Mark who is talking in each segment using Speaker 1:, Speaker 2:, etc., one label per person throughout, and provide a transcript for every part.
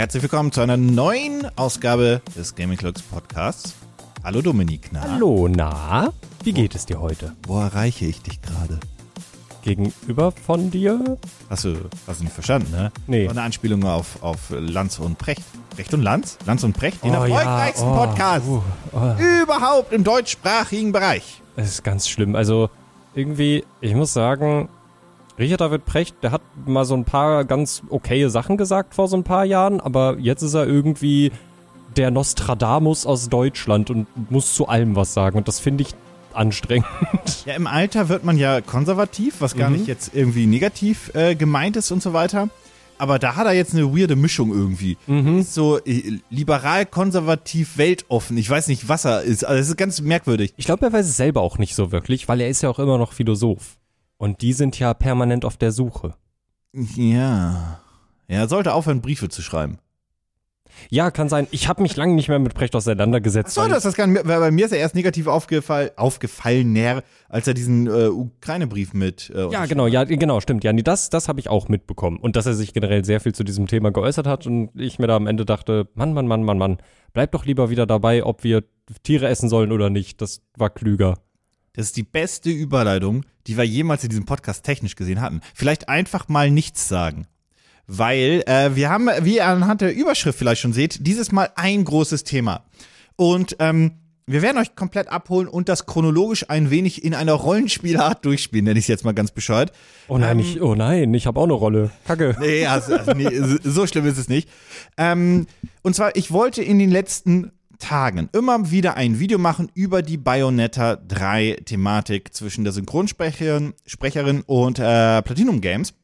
Speaker 1: Herzlich willkommen zu einer neuen Ausgabe des Gaming Clocks Podcasts. Hallo Dominik, na?
Speaker 2: Hallo, na? Wie geht es dir heute?
Speaker 1: Wo erreiche ich dich gerade?
Speaker 2: Gegenüber von dir?
Speaker 1: Hast du, hast du nicht verstanden, ne?
Speaker 2: Nee.
Speaker 1: War eine Anspielung auf, auf Lanz und Precht. Precht und Lanz? Lanz und Precht, den
Speaker 2: Oh, ja,
Speaker 1: erfolgreichsten
Speaker 2: oh,
Speaker 1: Podcast
Speaker 2: uh, oh.
Speaker 1: überhaupt im deutschsprachigen Bereich.
Speaker 2: Es ist ganz schlimm. Also, irgendwie, ich muss sagen, Richard David Precht, der hat mal so ein paar ganz okaye Sachen gesagt vor so ein paar Jahren, aber jetzt ist er irgendwie der Nostradamus aus Deutschland und muss zu allem was sagen. Und das finde ich anstrengend.
Speaker 1: Ja, im Alter wird man ja konservativ, was gar
Speaker 2: Mhm.
Speaker 1: nicht jetzt irgendwie negativ äh, gemeint ist und so weiter. Aber da hat er jetzt eine weirde Mischung irgendwie.
Speaker 2: Mhm.
Speaker 1: Ist so äh, liberal, konservativ, weltoffen. Ich weiß nicht, was er ist. Also es ist ganz merkwürdig.
Speaker 2: Ich glaube, er weiß es selber auch nicht so wirklich, weil er ist ja auch immer noch Philosoph. Und die sind ja permanent auf der Suche.
Speaker 1: Ja. Er sollte aufhören, Briefe zu schreiben.
Speaker 2: Ja, kann sein. Ich habe mich lange nicht mehr mit Precht auseinandergesetzt.
Speaker 1: Achso,
Speaker 2: weil-
Speaker 1: das ist das gar nicht, weil bei mir ist er erst negativ aufgefallen, aufgefallener, als er diesen äh, Ukraine-Brief mit. Äh,
Speaker 2: Ja, genau, ja, genau, stimmt. Ja, nee, das, das habe ich auch mitbekommen. Und dass er sich generell sehr viel zu diesem Thema geäußert hat und ich mir da am Ende dachte, Mann, Mann, Mann, Mann, Mann, bleib doch lieber wieder dabei, ob wir Tiere essen sollen oder nicht. Das war klüger.
Speaker 1: Das ist die beste Überleitung, die wir jemals in diesem Podcast technisch gesehen hatten. Vielleicht einfach mal nichts sagen. Weil äh, wir haben, wie ihr anhand der Überschrift vielleicht schon seht, dieses Mal ein großes Thema. Und ähm, wir werden euch komplett abholen und das chronologisch ein wenig in einer Rollenspielart durchspielen, nenne ich es jetzt mal ganz bescheuert.
Speaker 2: Oh nein,
Speaker 1: Ähm,
Speaker 2: ich, oh nein, ich habe auch eine Rolle. Kacke.
Speaker 1: Nee, also, also nee, so- schlimm ist es nicht. Ähm, und zwar, ich wollte in den letzten Tagen immer wieder ein Video machen über die Bayonetta 3 Thematik zwischen der Synchronsprecherin Sprecherin und äh, Platinum Games.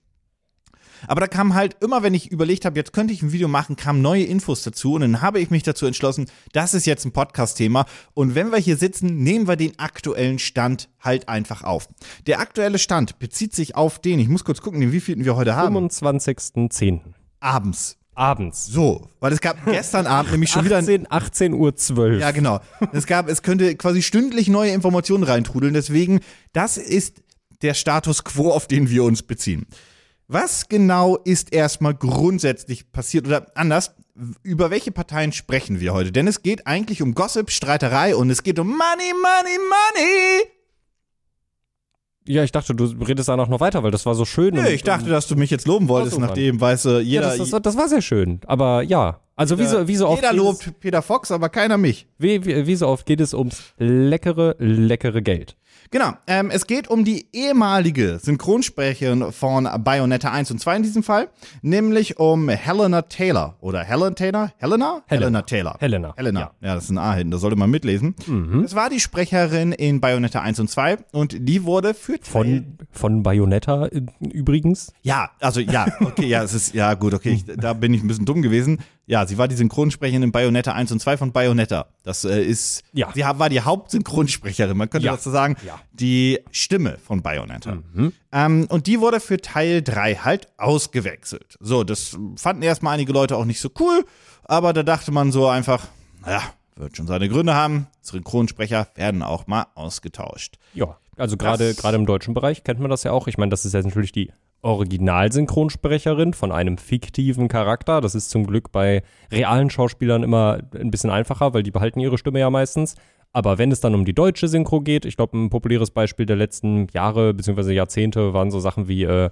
Speaker 1: Aber da kam halt immer, wenn ich überlegt habe, jetzt könnte ich ein Video machen, kamen neue Infos dazu und dann habe ich mich dazu entschlossen, das ist jetzt ein Podcast-Thema und wenn wir hier sitzen, nehmen wir den aktuellen Stand halt einfach auf. Der aktuelle Stand bezieht sich auf den, ich muss kurz gucken, den wievielten wir heute haben.
Speaker 2: 25.10.
Speaker 1: Abends.
Speaker 2: Abends.
Speaker 1: So, weil es gab gestern Abend nämlich schon wieder ein
Speaker 2: 18, 18 Uhr 12.
Speaker 1: ja, genau. Es gab, es könnte quasi stündlich neue Informationen reintrudeln. Deswegen, das ist der Status quo, auf den wir uns beziehen. Was genau ist erstmal grundsätzlich passiert oder anders? Über welche Parteien sprechen wir heute? Denn es geht eigentlich um Gossip, Streiterei und es geht um Money, Money, Money.
Speaker 2: Ja, ich dachte, du redest danach noch weiter, weil das war so schön.
Speaker 1: Nö,
Speaker 2: und-
Speaker 1: ich dachte, dass du mich jetzt loben wolltest, nachdem, weißt du,
Speaker 2: ja,
Speaker 1: jeder,
Speaker 2: das, das, das war sehr schön. Aber ja, also wie so, wie so oft
Speaker 1: jeder lobt Peter Fox, aber keiner mich.
Speaker 2: Wie, wie, wie so oft geht es ums leckere, leckere Geld.
Speaker 1: Genau, ähm, es geht um die ehemalige Synchronsprecherin von Bayonetta 1 und 2 in diesem Fall, nämlich um Helena Taylor. Oder Helen Taylor? Helena?
Speaker 2: Helena.
Speaker 1: Taylor.
Speaker 2: Helena,
Speaker 1: Helena.
Speaker 2: ja.
Speaker 1: Ja, das ist ein A hinten, da sollte man mitlesen. Das war die Sprecherin in Bayonetta 1 und 2 und die wurde für
Speaker 2: Von, von Bayonetta äh, übrigens.
Speaker 1: Ja, also ja, okay, ja, es ist, ja gut, okay, ich, da bin ich ein bisschen dumm gewesen. Ja, sie war die Synchronsprecherin in Bayonetta 1 und 2 von Bayonetta. Das äh, ist,
Speaker 2: Ja.
Speaker 1: sie war die Hauptsynchronsprecherin, man könnte
Speaker 2: Ja.
Speaker 1: dazu sagen,
Speaker 2: Ja.
Speaker 1: die Stimme von Bayonetta. Ähm, und die wurde für Teil 3 halt ausgewechselt. So, das fanden erstmal einige Leute auch nicht so cool, aber da dachte man so einfach, naja, wird schon seine Gründe haben. Synchronsprecher werden auch mal ausgetauscht.
Speaker 2: Ja, also gerade gerade im deutschen Bereich kennt man das ja auch. Ich meine, das ist jetzt natürlich die Originalsynchronsprecherin von einem fiktiven Charakter. Das ist zum Glück bei realen Schauspielern immer ein bisschen einfacher, weil die behalten ihre Stimme ja meistens. Aber wenn es dann um die deutsche Synchro geht, ich glaube, ein populäres Beispiel der letzten Jahre bzw. Jahrzehnte waren so Sachen wie äh,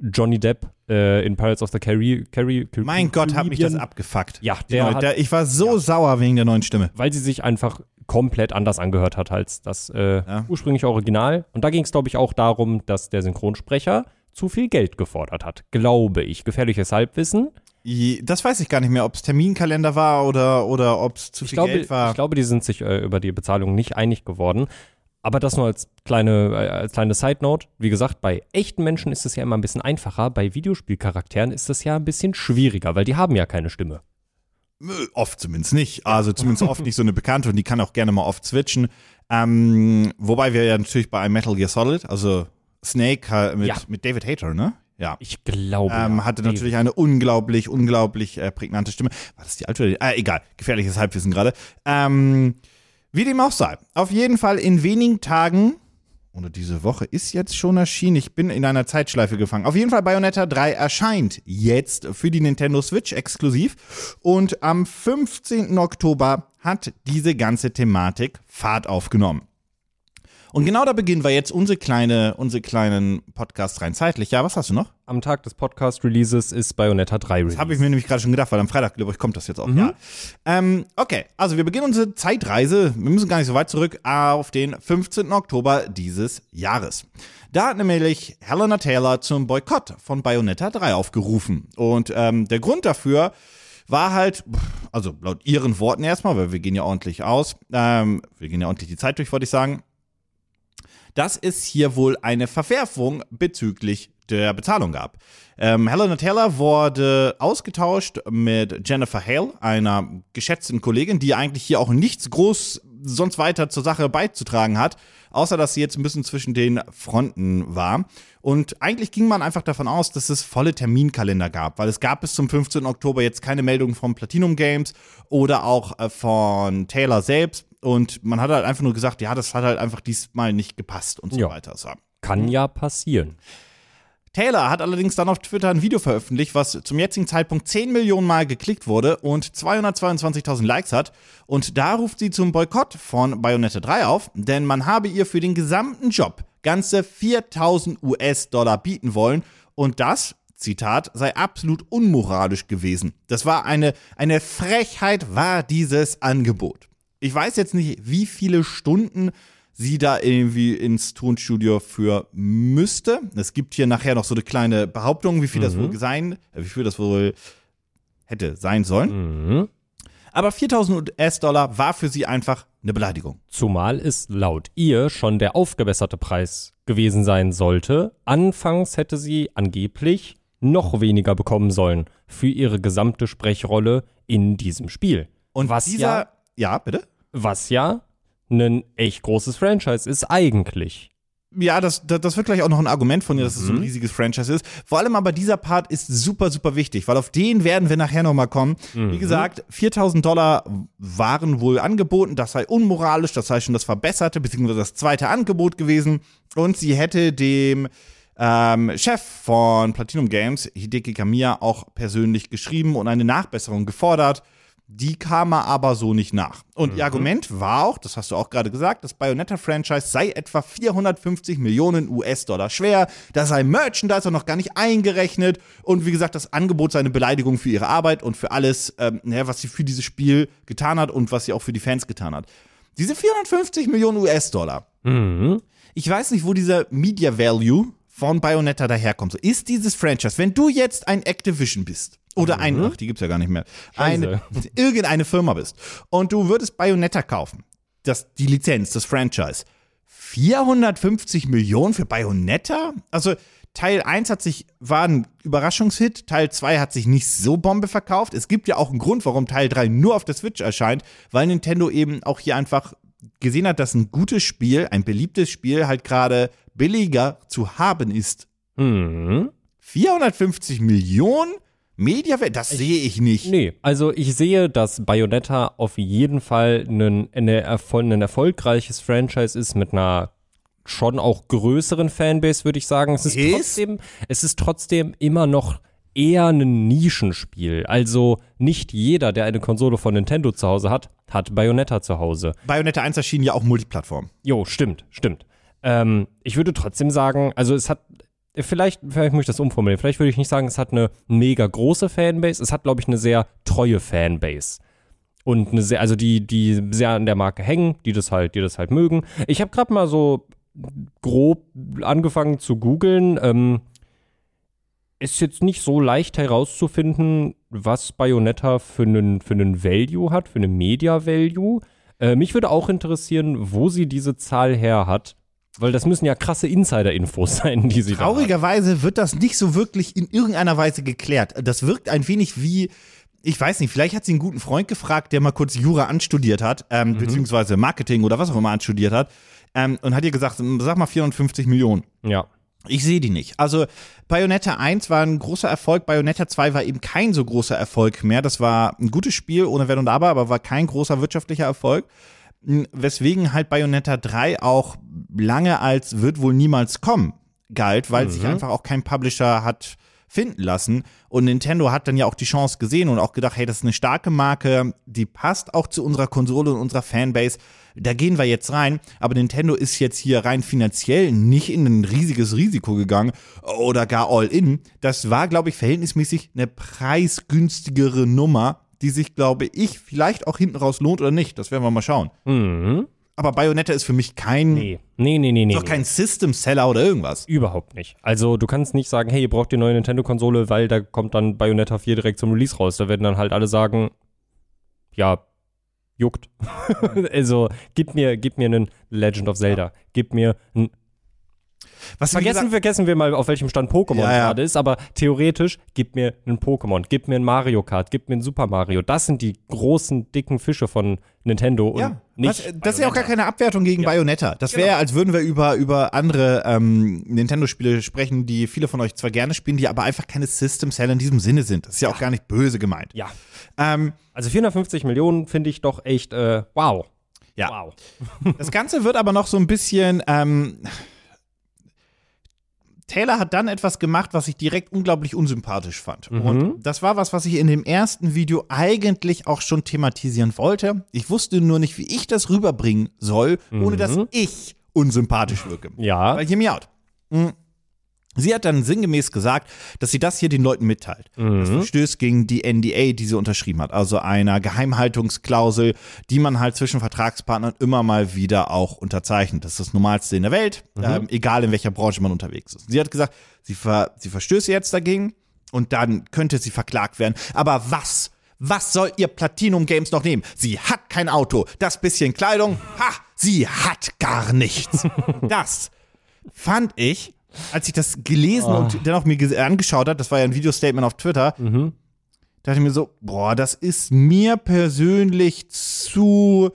Speaker 2: Johnny Depp äh, in Pirates of the Caribbean. Carri
Speaker 1: Mein Gott, hat mich das abgefuckt.
Speaker 2: Ja, der
Speaker 1: neue-
Speaker 2: hat-
Speaker 1: der, ich war so sauer wegen der neuen Stimme.
Speaker 2: weil sie sich einfach komplett anders angehört hat als das äh,
Speaker 1: Ja.
Speaker 2: ursprüngliche Original. Und da ging es, glaube ich, auch darum, dass der Synchronsprecher zu viel Geld gefordert hat. Glaube ich. Gefährliches Halbwissen.
Speaker 1: Das weiß ich gar nicht mehr, ob es Terminkalender war oder, oder ob es zu
Speaker 2: Ich
Speaker 1: viel
Speaker 2: glaube,
Speaker 1: Geld war.
Speaker 2: ich glaube, die sind sich äh, über die Bezahlung nicht einig geworden. Aber das nur als kleine, äh, als kleine Side-Note. Wie gesagt, bei echten Menschen ist es ja immer ein bisschen einfacher. Bei Videospielcharakteren ist es ja ein bisschen schwieriger, weil die haben ja keine Stimme.
Speaker 1: Äh, Oft zumindest nicht. Also zumindest oft nicht so eine Bekannte und die kann auch gerne mal oft switchen. Ähm, wobei wir ja natürlich bei einem Metal Gear Solid, also Snake mit,
Speaker 2: Ja.
Speaker 1: mit David Hayter, ne? Ja.
Speaker 2: Ich glaube.
Speaker 1: Ähm,
Speaker 2: ja.
Speaker 1: hatte
Speaker 2: Nee.
Speaker 1: natürlich eine unglaublich, unglaublich äh, prägnante Stimme. War das die alte? Äh, egal, gefährliches Halbwissen gerade. Ähm, wie dem auch sei. Auf jeden Fall in wenigen Tagen oder diese Woche ist jetzt schon erschienen. Ich bin in einer Zeitschleife gefangen. Auf jeden Fall Bayonetta 3 erscheint jetzt für die Nintendo Switch exklusiv. Und am 15. Oktober hat diese ganze Thematik Fahrt aufgenommen. Und genau da beginnen wir jetzt unsere kleine, unsere kleinen Podcast rein zeitlich. Ja, was hast du noch?
Speaker 2: Am Tag des Podcast-Releases ist Bayonetta 3 Release.
Speaker 1: Das habe ich mir nämlich gerade schon gedacht, weil am Freitag, glaube ich, kommt das jetzt auch. Ja. Ähm, okay, also wir beginnen unsere Zeitreise. Wir müssen gar nicht so weit zurück auf den 15. Oktober dieses Jahres. Da hat nämlich Helena Taylor zum Boykott von Bayonetta 3 aufgerufen. Und ähm, der Grund dafür war halt, also laut ihren Worten erstmal, weil wir gehen ja ordentlich aus, ähm, wir gehen ja ordentlich die Zeit durch, wollte ich sagen, dass es hier wohl eine Verwerfung bezüglich der Bezahlung gab. Ähm, Helena Taylor wurde ausgetauscht mit Jennifer Hale, einer geschätzten Kollegin, die eigentlich hier auch nichts groß sonst weiter zur Sache beizutragen hat, außer dass sie jetzt ein bisschen zwischen den Fronten war. Und eigentlich ging man einfach davon aus, dass es volle Terminkalender gab, weil es gab bis zum 15. Oktober jetzt keine Meldungen von Platinum Games oder auch äh, von Taylor selbst. Und man hat halt einfach nur gesagt, ja, das hat halt einfach diesmal nicht gepasst und so
Speaker 2: Ja.
Speaker 1: weiter. So.
Speaker 2: Kann ja passieren.
Speaker 1: Taylor hat allerdings dann auf Twitter ein Video veröffentlicht, was zum jetzigen Zeitpunkt 10 Millionen Mal geklickt wurde und 222.000 Likes hat. Und da ruft sie zum Boykott von Bayonetta 3 auf, denn man habe ihr für den gesamten Job ganze 4000 US-Dollar bieten wollen. Und das, Zitat, sei absolut unmoralisch gewesen. Das war eine, eine Frechheit, war dieses Angebot. Ich weiß jetzt nicht, wie viele Stunden sie da irgendwie ins Tonstudio für müsste. Es gibt hier nachher noch so eine kleine Behauptung, wie viel das wohl sein, äh, wie viel das wohl hätte sein sollen.
Speaker 2: Mhm.
Speaker 1: Aber 4000 US-Dollar war für sie einfach eine Beleidigung.
Speaker 2: Zumal es laut ihr schon der aufgebesserte Preis gewesen sein sollte. Anfangs hätte sie angeblich noch weniger bekommen sollen für ihre gesamte Sprechrolle in diesem Spiel.
Speaker 1: Und
Speaker 2: was
Speaker 1: dieser,
Speaker 2: ja,
Speaker 1: ja, bitte?
Speaker 2: Was ja ein echt großes Franchise ist eigentlich.
Speaker 1: Ja, das, das, das wird gleich auch noch ein Argument von dir, dass es
Speaker 2: Mhm.
Speaker 1: so ein riesiges Franchise ist. Vor allem aber dieser Part ist super, super wichtig, weil auf den werden wir nachher nochmal kommen.
Speaker 2: Mhm.
Speaker 1: Wie gesagt, 4000 Dollar waren wohl angeboten, das sei unmoralisch, das sei schon das verbesserte, beziehungsweise das zweite Angebot gewesen. Und sie hätte dem ähm, Chef von Platinum Games, Hideki Kamiya, auch persönlich geschrieben und eine Nachbesserung gefordert. Die kam er aber so nicht nach. Und ihr Argument war auch, das hast du auch gerade gesagt, das Bayonetta-Franchise sei etwa 450 Millionen US-Dollar schwer. Da sei Merchandise auch noch gar nicht eingerechnet. Und wie gesagt, das Angebot sei eine Beleidigung für ihre Arbeit und für alles, ähm, naja, was sie für dieses Spiel getan hat und was sie auch für die Fans getan hat. Diese 450 Millionen US-Dollar,
Speaker 2: Mhm.
Speaker 1: ich weiß nicht, wo dieser Media Value von Bayonetta daherkommt. So, Ist dieses Franchise, wenn du jetzt ein Activision bist oder ein, ach, die gibt's ja gar nicht mehr, eine, irgendeine Firma bist und du würdest Bayonetta kaufen, das, die Lizenz, das Franchise, 450 Millionen für Bayonetta? Also Teil 1 hat sich, war ein Überraschungshit, Teil 2 hat sich nicht so Bombe verkauft. Es gibt ja auch einen Grund, warum Teil 3 nur auf der Switch erscheint, weil Nintendo eben auch hier einfach gesehen hat, dass ein gutes Spiel, ein beliebtes Spiel halt gerade billiger zu haben ist.
Speaker 2: Mhm.
Speaker 1: 450 Millionen Mediawert, das sehe ich nicht.
Speaker 2: Nee, also ich sehe, dass Bayonetta auf jeden Fall ein, eine ein erfolgreiches Franchise ist mit einer schon auch größeren Fanbase, würde ich sagen. Es ist,
Speaker 1: Ist?
Speaker 2: trotzdem, es ist trotzdem immer noch eher ein Nischenspiel. Also nicht jeder, der eine Konsole von Nintendo zu Hause hat, hat Bayonetta zu Hause.
Speaker 1: Bayonetta 1 erschien ja auch Multiplattform.
Speaker 2: Jo, stimmt, stimmt. Ähm, ich würde trotzdem sagen, also es hat, vielleicht, vielleicht muss ich das umformulieren, vielleicht würde ich nicht sagen, es hat eine mega große Fanbase, es hat, glaube ich, eine sehr treue Fanbase. Und eine sehr, also die, die sehr an der Marke hängen, die das halt, die das halt mögen. Ich habe gerade mal so grob angefangen zu googeln. Ähm, ist jetzt nicht so leicht herauszufinden, was Bayonetta für einen, für einen Value hat, für einen Media-Value. Äh, mich würde auch interessieren, wo sie diese Zahl her hat, weil das müssen ja krasse Insider-Infos sein, die sie.
Speaker 1: Traurigerweise wird das nicht so wirklich in irgendeiner Weise geklärt. Das wirkt ein wenig wie, ich weiß nicht, vielleicht hat sie einen guten Freund gefragt, der mal kurz Jura anstudiert hat, ähm, beziehungsweise Marketing oder was auch immer anstudiert hat, ähm, und hat ihr gesagt, sag mal 450 Millionen.
Speaker 2: Ja.
Speaker 1: Ich sehe die nicht. Also Bayonetta 1 war ein großer Erfolg, Bayonetta 2 war eben kein so großer Erfolg mehr. Das war ein gutes Spiel, ohne Wenn und Aber, aber war kein großer wirtschaftlicher Erfolg. Weswegen halt Bayonetta 3 auch lange als wird wohl niemals kommen galt, weil sich einfach auch kein Publisher hat finden lassen. Und Nintendo hat dann ja auch die Chance gesehen und auch gedacht, hey, das ist eine starke Marke, die passt auch zu unserer Konsole und unserer Fanbase. Da gehen wir jetzt rein. Aber Nintendo ist jetzt hier rein finanziell nicht in ein riesiges Risiko gegangen oder gar all in. Das war, glaube ich, verhältnismäßig eine preisgünstigere Nummer, die sich, glaube ich, vielleicht auch hinten raus lohnt oder nicht. Das werden wir mal schauen.
Speaker 2: Mhm.
Speaker 1: Aber Bayonetta ist für mich kein,
Speaker 2: Nee. Nee, nee, nee, nee.
Speaker 1: doch kein System-Seller oder irgendwas.
Speaker 2: Überhaupt nicht. Also du kannst nicht sagen, hey, ihr braucht die neue Nintendo-Konsole, weil da kommt dann Bayonetta 4 direkt zum Release raus. Da werden dann halt alle sagen, ja, juckt. also gib mir, gib mir einen Legend of Zelda. Gib mir ein
Speaker 1: Was
Speaker 2: Vergessen, vergessen wir mal, auf welchem Stand Pokémon
Speaker 1: Ja, ja.
Speaker 2: gerade ist, aber theoretisch, gib mir einen Pokémon, gib mir ein Mario Kart, gib mir ein Super Mario. Das sind die großen, dicken Fische von Nintendo und
Speaker 1: Ja,
Speaker 2: nicht.
Speaker 1: was, das ist ja auch gar keine Abwertung gegen Bayonetta. Das wäre, als würden wir über, über andere ähm, Nintendo-Spiele sprechen, die viele von euch zwar gerne spielen, die aber einfach keine System-Seller in diesem Sinne sind. Das ist ja, auch gar nicht böse gemeint.
Speaker 2: Ja.
Speaker 1: Ähm,
Speaker 2: Also 450 Millionen finde ich doch echt, äh, wow.
Speaker 1: ja.
Speaker 2: Wow.
Speaker 1: Das Ganze wird aber noch so ein bisschen. Ähm, Taylor hat dann etwas gemacht, was ich direkt unglaublich unsympathisch fand. Und das war was, was ich in dem ersten Video eigentlich auch schon thematisieren wollte. Ich wusste nur nicht, wie ich das rüberbringen soll, ohne dass ich unsympathisch wirke.
Speaker 2: Ja.
Speaker 1: Weil hear me out. Mm. Sie hat dann sinngemäß gesagt, dass sie das hier den Leuten mitteilt. Das verstößt gegen die NDA, die sie unterschrieben hat. Also einer Geheimhaltungsklausel, die man halt zwischen Vertragspartnern immer mal wieder auch unterzeichnet. Das ist das Normalste in der Welt, ähm, egal in welcher Branche man unterwegs ist. Sie hat gesagt, sie, ver sie verstößt jetzt dagegen und dann könnte sie verklagt werden. Aber was? Was soll ihr Platinum Games noch nehmen? Sie hat kein Auto, das bisschen Kleidung, ha, sie hat gar nichts. Das fand ich, als ich das gelesen und dann auch mir ges- angeschaut habe, das war ja ein Videostatement auf Twitter, dachte ich mir so, boah, das ist mir persönlich zu,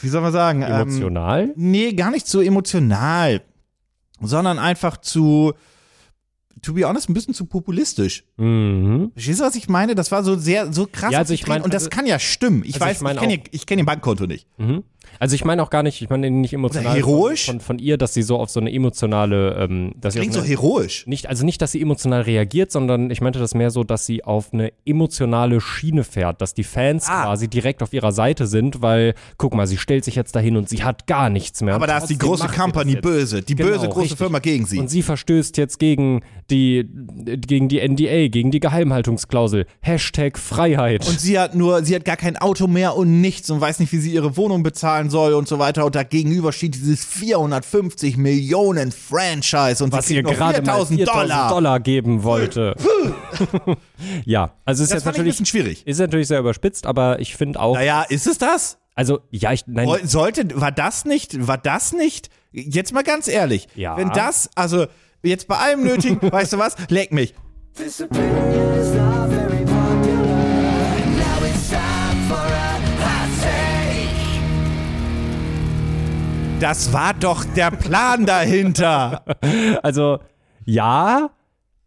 Speaker 1: wie soll man sagen? Ähm,
Speaker 2: Emotional?
Speaker 1: nee, gar nicht so emotional, sondern einfach zu, to be honest, ein bisschen zu populistisch.
Speaker 2: Mhm.
Speaker 1: Verstehst du, was ich meine? Das war so sehr, so krass.
Speaker 2: Ja, also ich mein,
Speaker 1: und das
Speaker 2: also-
Speaker 1: kann ja stimmen. Ich
Speaker 2: also
Speaker 1: weiß,
Speaker 2: ich mein
Speaker 1: ich kenne ihr, kenn ihr Bankkonto nicht.
Speaker 2: Mhm. Also ich meine auch gar nicht, ich meine nicht emotional.
Speaker 1: Oder heroisch?
Speaker 2: Von, von, von ihr, dass sie so auf so eine emotionale, ähm, dass sie
Speaker 1: Klingt so heroisch.
Speaker 2: nicht, also nicht, dass sie emotional reagiert, sondern ich meinte das mehr so, dass sie auf eine emotionale Schiene fährt, dass die Fans
Speaker 1: Ah.
Speaker 2: quasi direkt auf ihrer Seite sind, weil, guck mal, sie stellt sich jetzt dahin und sie hat gar nichts mehr.
Speaker 1: Aber da ist die große
Speaker 2: das
Speaker 1: Company böse. Die
Speaker 2: Genau,
Speaker 1: böse große
Speaker 2: richtig.
Speaker 1: Firma gegen sie.
Speaker 2: Und sie verstößt jetzt gegen die, gegen die NDA, gegen die Geheimhaltungsklausel. Hashtag Freiheit.
Speaker 1: Und sie hat nur, sie hat gar kein Auto mehr und nichts und weiß nicht, wie sie ihre Wohnung bezahlen soll und so weiter. Und da gegenüber steht dieses 450 Millionen Franchise und
Speaker 2: was
Speaker 1: sie
Speaker 2: ihr gerade mal
Speaker 1: 4000
Speaker 2: 4000
Speaker 1: Dollar.
Speaker 2: Dollar. geben wollte. ja, also ist
Speaker 1: Das
Speaker 2: jetzt
Speaker 1: fand ich ein
Speaker 2: natürlich
Speaker 1: bisschen schwierig.
Speaker 2: ist natürlich sehr überspitzt, aber ich finde auch,
Speaker 1: Naja, ist es das?
Speaker 2: also ja, ich nein,
Speaker 1: Sollte, war das nicht, war das nicht, jetzt mal ganz ehrlich,
Speaker 2: Ja.
Speaker 1: wenn das, also jetzt bei allem Nötigen, weißt du was, leck mich. Das war doch der Plan dahinter.
Speaker 2: also ja,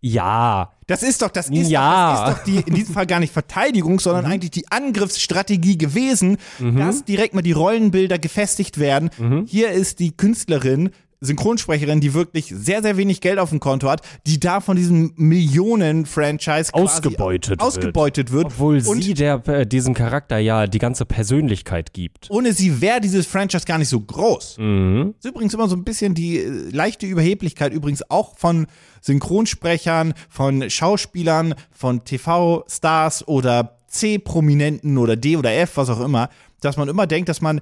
Speaker 2: ja,
Speaker 1: Das ist doch, das ist,
Speaker 2: Ja.
Speaker 1: doch, das ist doch die, in diesem Fall gar nicht Verteidigung, sondern eigentlich die Angriffsstrategie gewesen, dass direkt mal die Rollenbilder gefestigt werden. Hier ist die Künstlerin, Synchronsprecherin, die wirklich sehr, sehr wenig Geld auf dem Konto hat, die da von diesem Millionen-Franchise quasi
Speaker 2: Ausgebeutet wird.
Speaker 1: ausgebeutet wird.
Speaker 2: obwohl
Speaker 1: und
Speaker 2: sie der äh, diesem Charakter ja die ganze Persönlichkeit gibt.
Speaker 1: ohne sie wäre dieses Franchise gar nicht so groß.
Speaker 2: Mhm.
Speaker 1: Das ist übrigens immer so ein bisschen die äh, leichte Überheblichkeit, übrigens auch von Synchronsprechern, von Schauspielern, von TV-Stars oder C-Prominenten oder D oder F, was auch immer, dass man immer denkt, dass man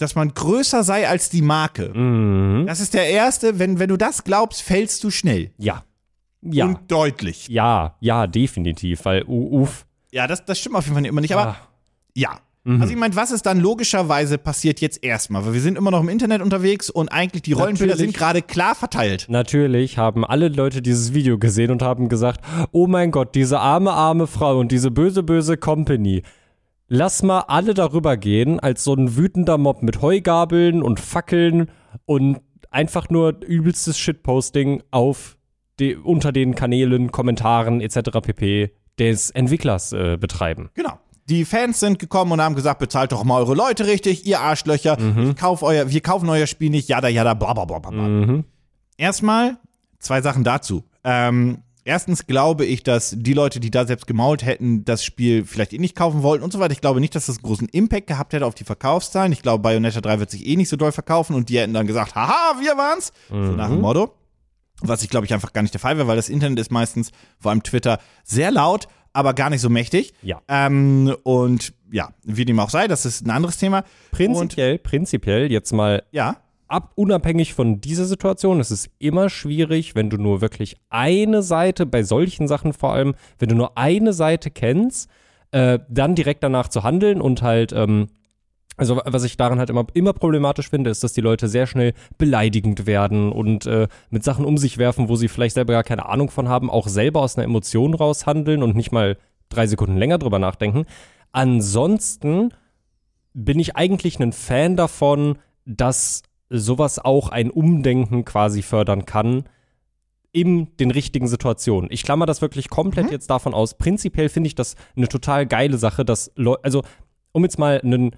Speaker 1: dass man größer sei als die Marke.
Speaker 2: Mhm.
Speaker 1: Das ist der erste, wenn, wenn du das glaubst, fällst du schnell.
Speaker 2: Ja. Ja.
Speaker 1: Und deutlich.
Speaker 2: ja, ja, definitiv, weil uh, uff.
Speaker 1: Ja, das, das stimmt auf jeden Fall immer nicht, aber
Speaker 2: Ah.
Speaker 1: ja. Also ich meine, was ist dann logischerweise passiert jetzt erstmal? Weil wir sind immer noch im Internet unterwegs und eigentlich die Rollenbilder
Speaker 2: Natürlich.
Speaker 1: sind gerade klar verteilt.
Speaker 2: Natürlich haben alle Leute dieses Video gesehen und haben gesagt, oh mein Gott, diese arme, arme Frau und diese böse, böse Company. Lass mal alle darüber gehen, als so ein wütender Mob mit Heugabeln und Fackeln und einfach nur übelstes Shitposting auf die, unter den Kanälen, Kommentaren etc. pp. des Entwicklers äh, betreiben.
Speaker 1: Genau. Die Fans sind gekommen und haben gesagt, bezahlt doch mal eure Leute richtig, ihr Arschlöcher. Ich kauf euer, wir kaufen euer Spiel nicht, jada, jada, bla, bla, bla, bla. bla. Erstmal zwei Sachen dazu. Ähm, erstens glaube ich, dass die Leute, die da selbst gemault hätten, das Spiel vielleicht eh nicht kaufen wollten und so weiter. Ich glaube nicht, dass das einen großen Impact gehabt hätte auf die Verkaufszahlen. Ich glaube, Bayonetta 3 wird sich eh nicht so doll verkaufen und die hätten dann gesagt, haha, wir waren's. So nach dem Motto. Was ich glaube ich einfach gar nicht der Fall wäre, weil das Internet ist meistens, vor allem Twitter, sehr laut, aber gar nicht so mächtig.
Speaker 2: Ja.
Speaker 1: Ähm, und ja, wie dem auch sei, das ist ein anderes Thema. Und
Speaker 2: Prinzipiell, prinzipiell jetzt mal
Speaker 1: ja,
Speaker 2: ab, unabhängig von dieser Situation, es ist immer schwierig, wenn du nur wirklich eine Seite, bei solchen Sachen vor allem, wenn du nur eine Seite kennst, äh, dann direkt danach zu handeln und halt, ähm, also was ich daran halt immer, immer problematisch finde, ist, dass die Leute sehr schnell beleidigend werden und äh, mit Sachen um sich werfen, wo sie vielleicht selber gar keine Ahnung von haben, auch selber aus einer Emotion raus handeln und nicht mal drei Sekunden länger drüber nachdenken. Ansonsten bin ich eigentlich ein Fan davon, dass sowas auch ein Umdenken quasi fördern kann in den richtigen Situationen. Ich klammer das wirklich komplett jetzt davon aus. Prinzipiell finde ich das eine total geile Sache, dass Leute, also um jetzt mal einen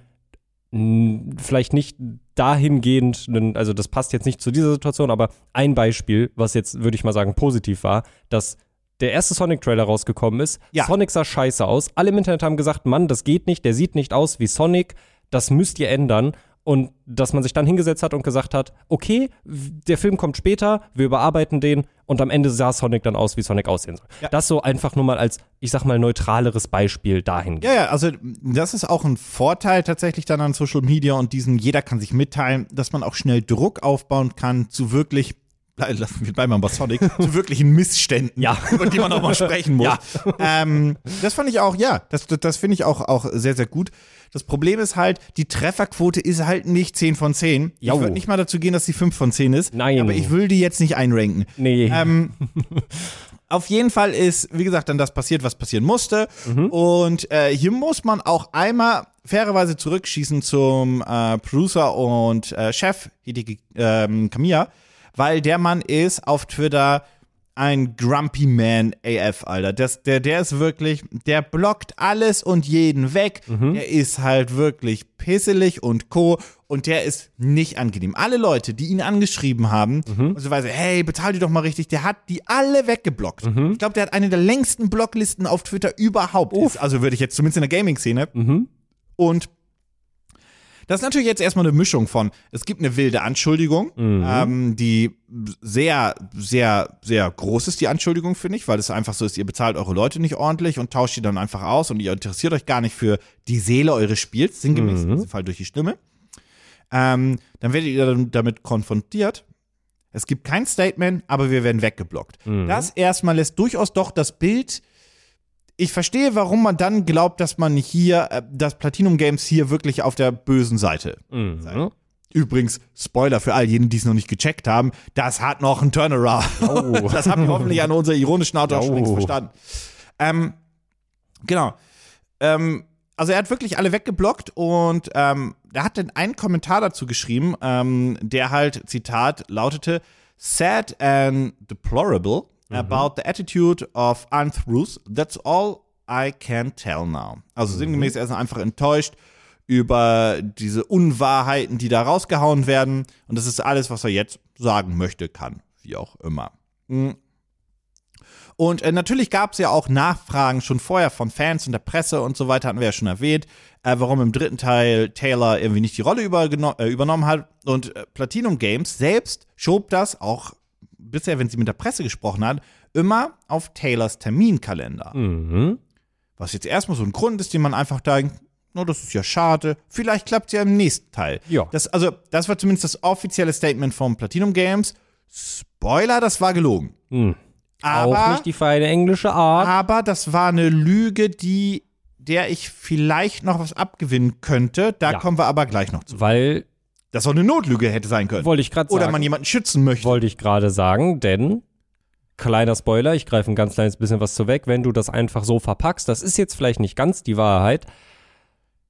Speaker 2: vielleicht nicht dahingehend, also das passt jetzt nicht zu dieser Situation, aber ein Beispiel, was jetzt, würde ich mal sagen, positiv war, dass der erste Sonic-Trailer rausgekommen ist.
Speaker 1: Ja.
Speaker 2: Sonic sah scheiße aus. Alle im Internet haben gesagt, Mann, das geht nicht, der sieht nicht aus wie Sonic, das müsst ihr ändern. Und dass man sich dann hingesetzt hat und gesagt hat, okay, der Film kommt später, wir überarbeiten den und am Ende sah Sonic dann aus, wie Sonic aussehen soll.
Speaker 1: Ja.
Speaker 2: Das so einfach nur mal als, ich sag mal, neutraleres Beispiel dahingehend.
Speaker 1: Ja, ja, also das ist auch ein Vorteil tatsächlich dann an Social Media und diesen, jeder kann sich mitteilen, dass man auch schnell Druck aufbauen kann zu wirklich, ble- lass mich bleiben bei Sonic, zu wirklichen Missständen,
Speaker 2: Ja.
Speaker 1: über die man auch mal sprechen muss.
Speaker 2: Ja.
Speaker 1: Ähm, das fand ich auch, ja, das, das, das finde ich auch, auch sehr, sehr gut. Das Problem ist halt, die Trefferquote ist halt nicht 10 von 10.
Speaker 2: Jau.
Speaker 1: Ich würde nicht mal dazu gehen, dass die 5 von 10 ist.
Speaker 2: Nein.
Speaker 1: Aber ich will die jetzt nicht einranken.
Speaker 2: Nee.
Speaker 1: Ähm, auf jeden Fall ist, wie gesagt, dann das passiert, was passieren musste. Und äh, hier muss man auch einmal fairerweise zurückschießen zum äh, Producer und äh, Chef Hideki ähm, Kamiya, weil der Mann ist auf Twitter ein Grumpy Man AF, Alter. Das, der, der ist wirklich, der blockt alles und jeden weg. Der ist halt wirklich pisselig und co. Und der ist nicht angenehm. Alle Leute, die ihn angeschrieben haben, und so weise, hey, bezahl die doch mal richtig, der hat die alle weggeblockt. Ich glaube, der hat eine der längsten Blocklisten auf Twitter überhaupt. Ist, also würde ich jetzt zumindest in der Gaming-Szene. Und das ist natürlich jetzt erstmal eine Mischung von, es gibt eine wilde Anschuldigung, ähm, die sehr, sehr, sehr groß ist, die Anschuldigung, finde ich, weil es einfach so ist, ihr bezahlt eure Leute nicht ordentlich und tauscht die dann einfach aus und ihr interessiert euch gar nicht für die Seele eures Spiels, sinngemäß in diesem Fall durch die Stimme. Ähm, dann werdet ihr damit konfrontiert. Es gibt kein Statement, aber wir werden weggeblockt. Das erstmal lässt durchaus doch das Bild ich verstehe, warum man dann glaubt, dass man hier, äh, dass Platinum Games hier wirklich auf der bösen Seite.
Speaker 2: Mhm.
Speaker 1: Übrigens, Spoiler für all jene, die es noch nicht gecheckt haben, das hat noch einen Turnaround. das habt ihr hoffentlich an unserer ironischen Art auch
Speaker 2: Oh.
Speaker 1: verstanden. Ähm, genau. Ähm, also er hat wirklich alle weggeblockt und ähm, er hat dann einen Kommentar dazu geschrieben, ähm, der halt, Zitat, lautete, sad and deplorable about the attitude of untruth. That's all I can tell now. Also sinngemäß, er ist einfach enttäuscht über diese Unwahrheiten, die da rausgehauen werden. Und das ist alles, was er jetzt sagen möchte, kann. Wie auch immer. Mhm. Und äh, natürlich gab es ja auch Nachfragen schon vorher von Fans und der Presse und so weiter, hatten wir ja schon erwähnt, äh, warum im dritten Teil Taylor irgendwie nicht die Rolle äh, übernommen hat. Und äh, Platinum Games selbst schob das auch bisher, wenn sie mit der Presse gesprochen hat, immer auf Taylors Terminkalender.
Speaker 2: Mhm.
Speaker 1: Was jetzt erstmal so ein Grund ist, den man einfach denkt, no, das ist ja schade. Vielleicht klappt es ja im nächsten Teil.
Speaker 2: Ja.
Speaker 1: Das, also, das war zumindest das offizielle Statement von Platinum Games. Spoiler, das war gelogen.
Speaker 2: Mhm.
Speaker 1: Aber,
Speaker 2: auch nicht die feine englische Art.
Speaker 1: aber das war eine Lüge, die, der ich vielleicht noch was abgewinnen könnte. Da
Speaker 2: Ja.
Speaker 1: kommen wir aber gleich noch zu.
Speaker 2: Weil,
Speaker 1: Das auch eine Notlüge hätte sein können.
Speaker 2: wollte ich gerade sagen.
Speaker 1: Oder man jemanden schützen möchte.
Speaker 2: wollte ich gerade sagen, denn kleiner Spoiler, ich greife ein ganz kleines bisschen was zu weg, wenn du das einfach so verpackst, das ist jetzt vielleicht nicht ganz die Wahrheit,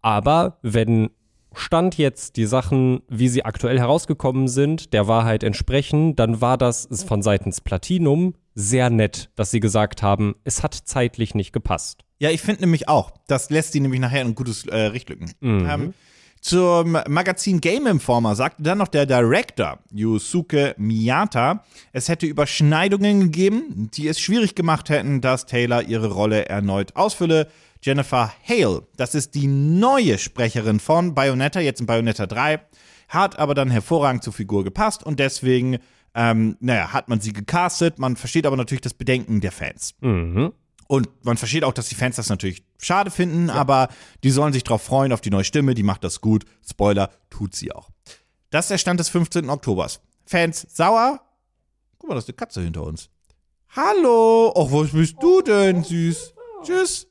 Speaker 2: aber wenn Stand jetzt die Sachen, wie sie aktuell herausgekommen sind, der Wahrheit entsprechen, dann war das von seitens Platinum sehr nett, dass sie gesagt haben, es hat zeitlich nicht gepasst.
Speaker 1: Ja, ich finde nämlich auch. Das lässt sie nämlich nachher in gutes äh, Richtlücken. Ähm, zum Magazin Game Informer sagte dann noch der Director Yusuke Miyata, es hätte Überschneidungen gegeben, die es schwierig gemacht hätten, dass Taylor ihre Rolle erneut ausfülle. Jennifer Hale, das ist die neue Sprecherin von Bayonetta, jetzt in Bayonetta 3, hat aber dann hervorragend zur Figur gepasst und deswegen, ähm, naja, hat man sie gecastet. Man versteht aber natürlich das Bedenken der Fans. Und man versteht auch, dass die Fans das natürlich schade finden, aber die sollen sich drauf freuen, auf die neue Stimme, die macht das gut. Spoiler, tut sie auch. Das ist der Stand des 15. Oktobers. Fans sauer? Guck mal, da ist eine Katze hinter uns. Hallo! Och, was bist du denn, süß? Tschüss.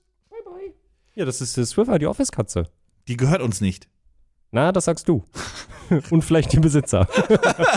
Speaker 2: Ja, das ist das Swiffer, die Office-Katze.
Speaker 1: Die gehört uns nicht.
Speaker 2: Na, das sagst du. Und vielleicht die Besitzer.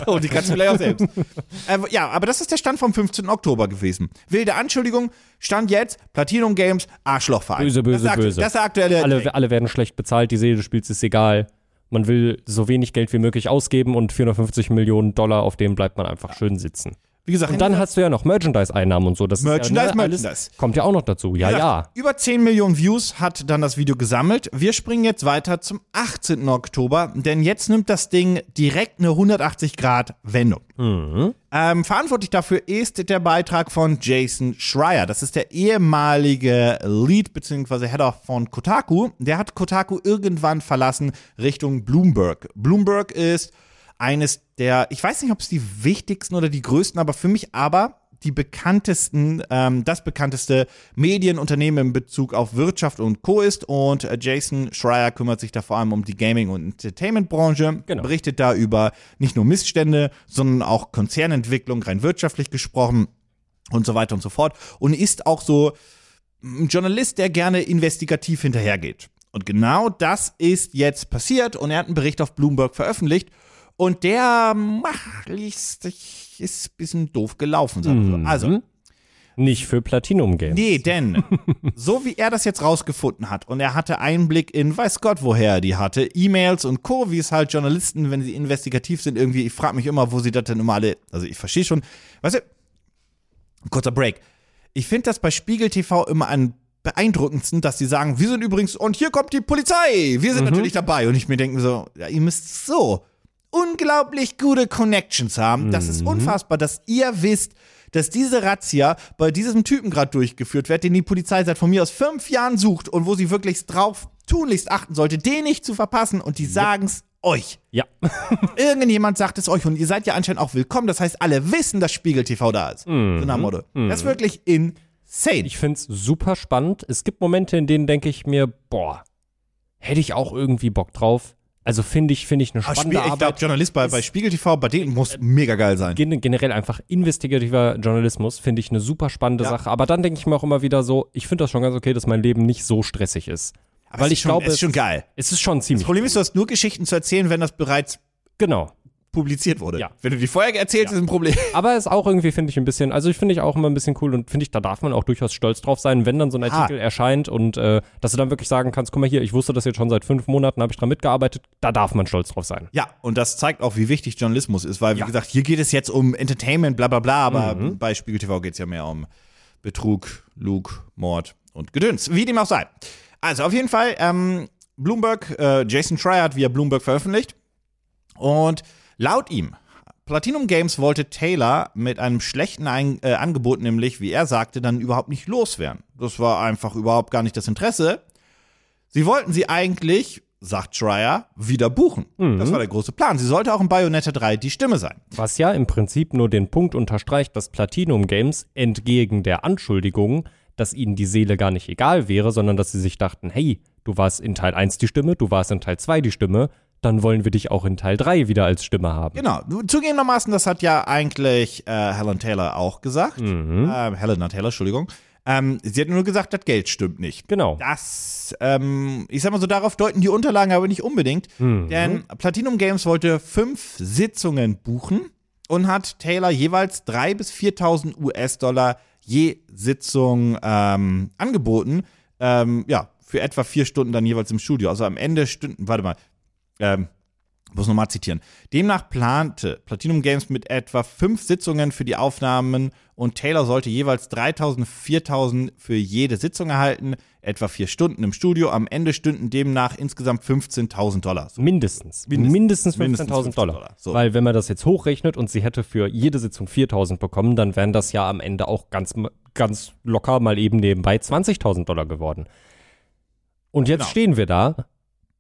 Speaker 1: Und die Katze vielleicht auch selbst. äh, ja, aber das ist der Stand vom 15. Oktober gewesen. Wilde Anschuldigung, Stand jetzt, Platinum Games, Arschlochverein.
Speaker 2: Böse, böse,
Speaker 1: das
Speaker 2: böse.
Speaker 1: Das ist der aktuelle.
Speaker 2: Alle, alle werden schlecht bezahlt, die Seele des Spiels ist egal. Man will so wenig Geld wie möglich ausgeben und 450 Millionen Dollar, auf denen bleibt man einfach schön sitzen.
Speaker 1: Wie gesagt,
Speaker 2: Und dann hast du ja noch Merchandise-Einnahmen und so. Das
Speaker 1: Merchandise,
Speaker 2: ist ja, ne,
Speaker 1: Merchandise.
Speaker 2: kommt ja auch noch dazu. Ja,
Speaker 1: Ja,
Speaker 2: ja.
Speaker 1: Über 10 Millionen Views hat dann das Video gesammelt. Wir springen jetzt weiter zum 18. Oktober, denn jetzt nimmt das Ding direkt eine 180-Grad-Wendung. Ähm, verantwortlich dafür ist der Beitrag von Jason Schreier. Das ist der ehemalige Lead bzw. Header von Kotaku. Der hat Kotaku irgendwann verlassen Richtung Bloomberg. Bloomberg ist eines der, ich weiß nicht, ob es die wichtigsten oder die größten, aber für mich aber die bekanntesten, ähm, das bekannteste Medienunternehmen in Bezug auf Wirtschaft und Co. ist. Und äh, Jason Schreier kümmert sich da vor allem um die Gaming- und Entertainment-Branche,
Speaker 2: Genau.
Speaker 1: berichtet da über nicht nur Missstände, sondern auch Konzernentwicklung, rein wirtschaftlich gesprochen und so weiter und so fort. Und ist auch so ein Journalist, der gerne investigativ hinterhergeht. Und genau das ist jetzt passiert und er hat einen Bericht auf Bloomberg veröffentlicht und der mach, ist, ein bisschen doof gelaufen. So. Also,
Speaker 2: Nicht für Platinum Games.
Speaker 1: nee, denn so wie er das jetzt rausgefunden hat und er hatte Einblick in weiß Gott woher er die hatte, E-Mails und Co., wie es halt Journalisten, wenn sie investigativ sind, irgendwie, ich frage mich immer, wo sie das denn immer alle, also ich verstehe schon, weißt du, kurzer Break. Ich finde das bei Spiegel TV immer am beeindruckendsten, dass sie sagen, wir sind übrigens, und hier kommt die Polizei, wir sind natürlich dabei. Und ich mir denke so, ja, ihr müsst so unglaublich gute Connections haben. Das ist unfassbar, dass ihr wisst, dass diese Razzia bei diesem Typen gerade durchgeführt wird, den die Polizei seit von mir aus fünf Jahren sucht und wo sie wirklich drauf tunlichst achten sollte, den nicht zu verpassen und die sagen's euch.
Speaker 2: Ja.
Speaker 1: Irgendjemand sagt es euch und ihr seid ja anscheinend auch willkommen. Das heißt, alle wissen, dass Spiegel TV da ist. So nach Motto. Das ist wirklich insane.
Speaker 2: Ich find's super spannend. Es gibt Momente, in denen denke ich mir, boah, hätte ich auch irgendwie Bock drauf. Also finde ich, finde ich eine
Speaker 1: Aber
Speaker 2: spannende
Speaker 1: Spiel, ich glaube,
Speaker 2: Arbeit.
Speaker 1: Journalist bei, bei Spiegel TV, bei denen muss mega geil sein.
Speaker 2: Gen generell einfach investigativer Journalismus finde ich eine super spannende
Speaker 1: Ja.
Speaker 2: Sache. Aber dann denke ich mir auch immer wieder so, ich finde das schon ganz okay, dass mein Leben nicht so stressig ist.
Speaker 1: Aber
Speaker 2: Weil ich
Speaker 1: schon,
Speaker 2: glaube,
Speaker 1: es ist schon geil.
Speaker 2: Es ist schon ziemlich.
Speaker 1: Das Problem ist, du hast nur Geschichten zu erzählen, wenn das bereits
Speaker 2: Genau.
Speaker 1: Publiziert wurde.
Speaker 2: Ja.
Speaker 1: Wenn du die vorher erzählst, ist ein Problem.
Speaker 2: Aber es auch irgendwie finde ich ein bisschen, also ich finde ich auch immer ein bisschen cool und finde ich, da darf man auch durchaus stolz drauf sein, wenn dann so ein. Artikel erscheint und äh, dass du dann wirklich sagen kannst, guck mal hier, ich wusste das jetzt schon seit fünf Monaten, habe ich dran mitgearbeitet, da darf man stolz drauf sein.
Speaker 1: Ja, und das zeigt auch, wie wichtig Journalismus ist, weil, wie
Speaker 2: Ja.
Speaker 1: gesagt, hier geht es jetzt um Entertainment, bla bla bla, aber
Speaker 2: Mhm.
Speaker 1: bei Spiegel TV geht es ja mehr um Betrug, Lug, Mord und Gedöns. Wie dem auch sei. Also, auf jeden Fall, ähm, Bloomberg, äh, Jason Schreier hat via Bloomberg veröffentlicht und laut ihm Platinum Games wollte Taylor mit einem schlechten Ein äh, Angebot, nämlich, wie er sagte, dann überhaupt nicht loswerden. Das war einfach überhaupt gar nicht das Interesse. Sie wollten sie eigentlich, sagt Schreier, wieder buchen. Das war der große Plan. Sie sollte auch in Bayonetta 3 die Stimme sein.
Speaker 2: Was ja im Prinzip nur den Punkt unterstreicht, dass Platinum Games entgegen der Anschuldigung, dass ihnen die Seele gar nicht egal wäre, sondern dass sie sich dachten, hey, du warst in Teil 1 die Stimme, du warst in Teil 2 die Stimme, dann wollen wir dich auch in Teil 3 wieder als Stimme haben.
Speaker 1: Genau. Zugegebenermaßen, das hat ja eigentlich äh, Helen Taylor auch gesagt. Ähm, Helena Taylor, Entschuldigung. Ähm, sie hat nur gesagt, das Geld stimmt nicht.
Speaker 2: Genau.
Speaker 1: Das, ähm, ich sag mal so, darauf deuten die Unterlagen aber nicht unbedingt. Denn Platinum Games wollte fünf Sitzungen buchen und hat Taylor jeweils 3.000 bis 4.000 US-Dollar je Sitzung ähm, angeboten. Ähm, ja, für etwa vier Stunden dann jeweils im Studio. Also am Ende stünden, warte mal, ähm, muss nochmal zitieren. Demnach plante Platinum Games mit etwa fünf Sitzungen für die Aufnahmen und Taylor sollte jeweils 3000, 4000 für jede Sitzung erhalten, etwa vier Stunden im Studio. Am Ende stünden demnach insgesamt 15.000 Dollar. So.
Speaker 2: Mindestens.
Speaker 1: Mindestens.
Speaker 2: Mindestens,
Speaker 1: Mindestens
Speaker 2: 15.000 Dollar.
Speaker 1: 15.000 So.
Speaker 2: Weil wenn man das jetzt hochrechnet und sie hätte für jede Sitzung 4.000 bekommen, dann wären das ja am Ende auch ganz, ganz locker mal eben nebenbei 20.000 Dollar geworden. Und jetzt
Speaker 1: Genau.
Speaker 2: stehen wir da.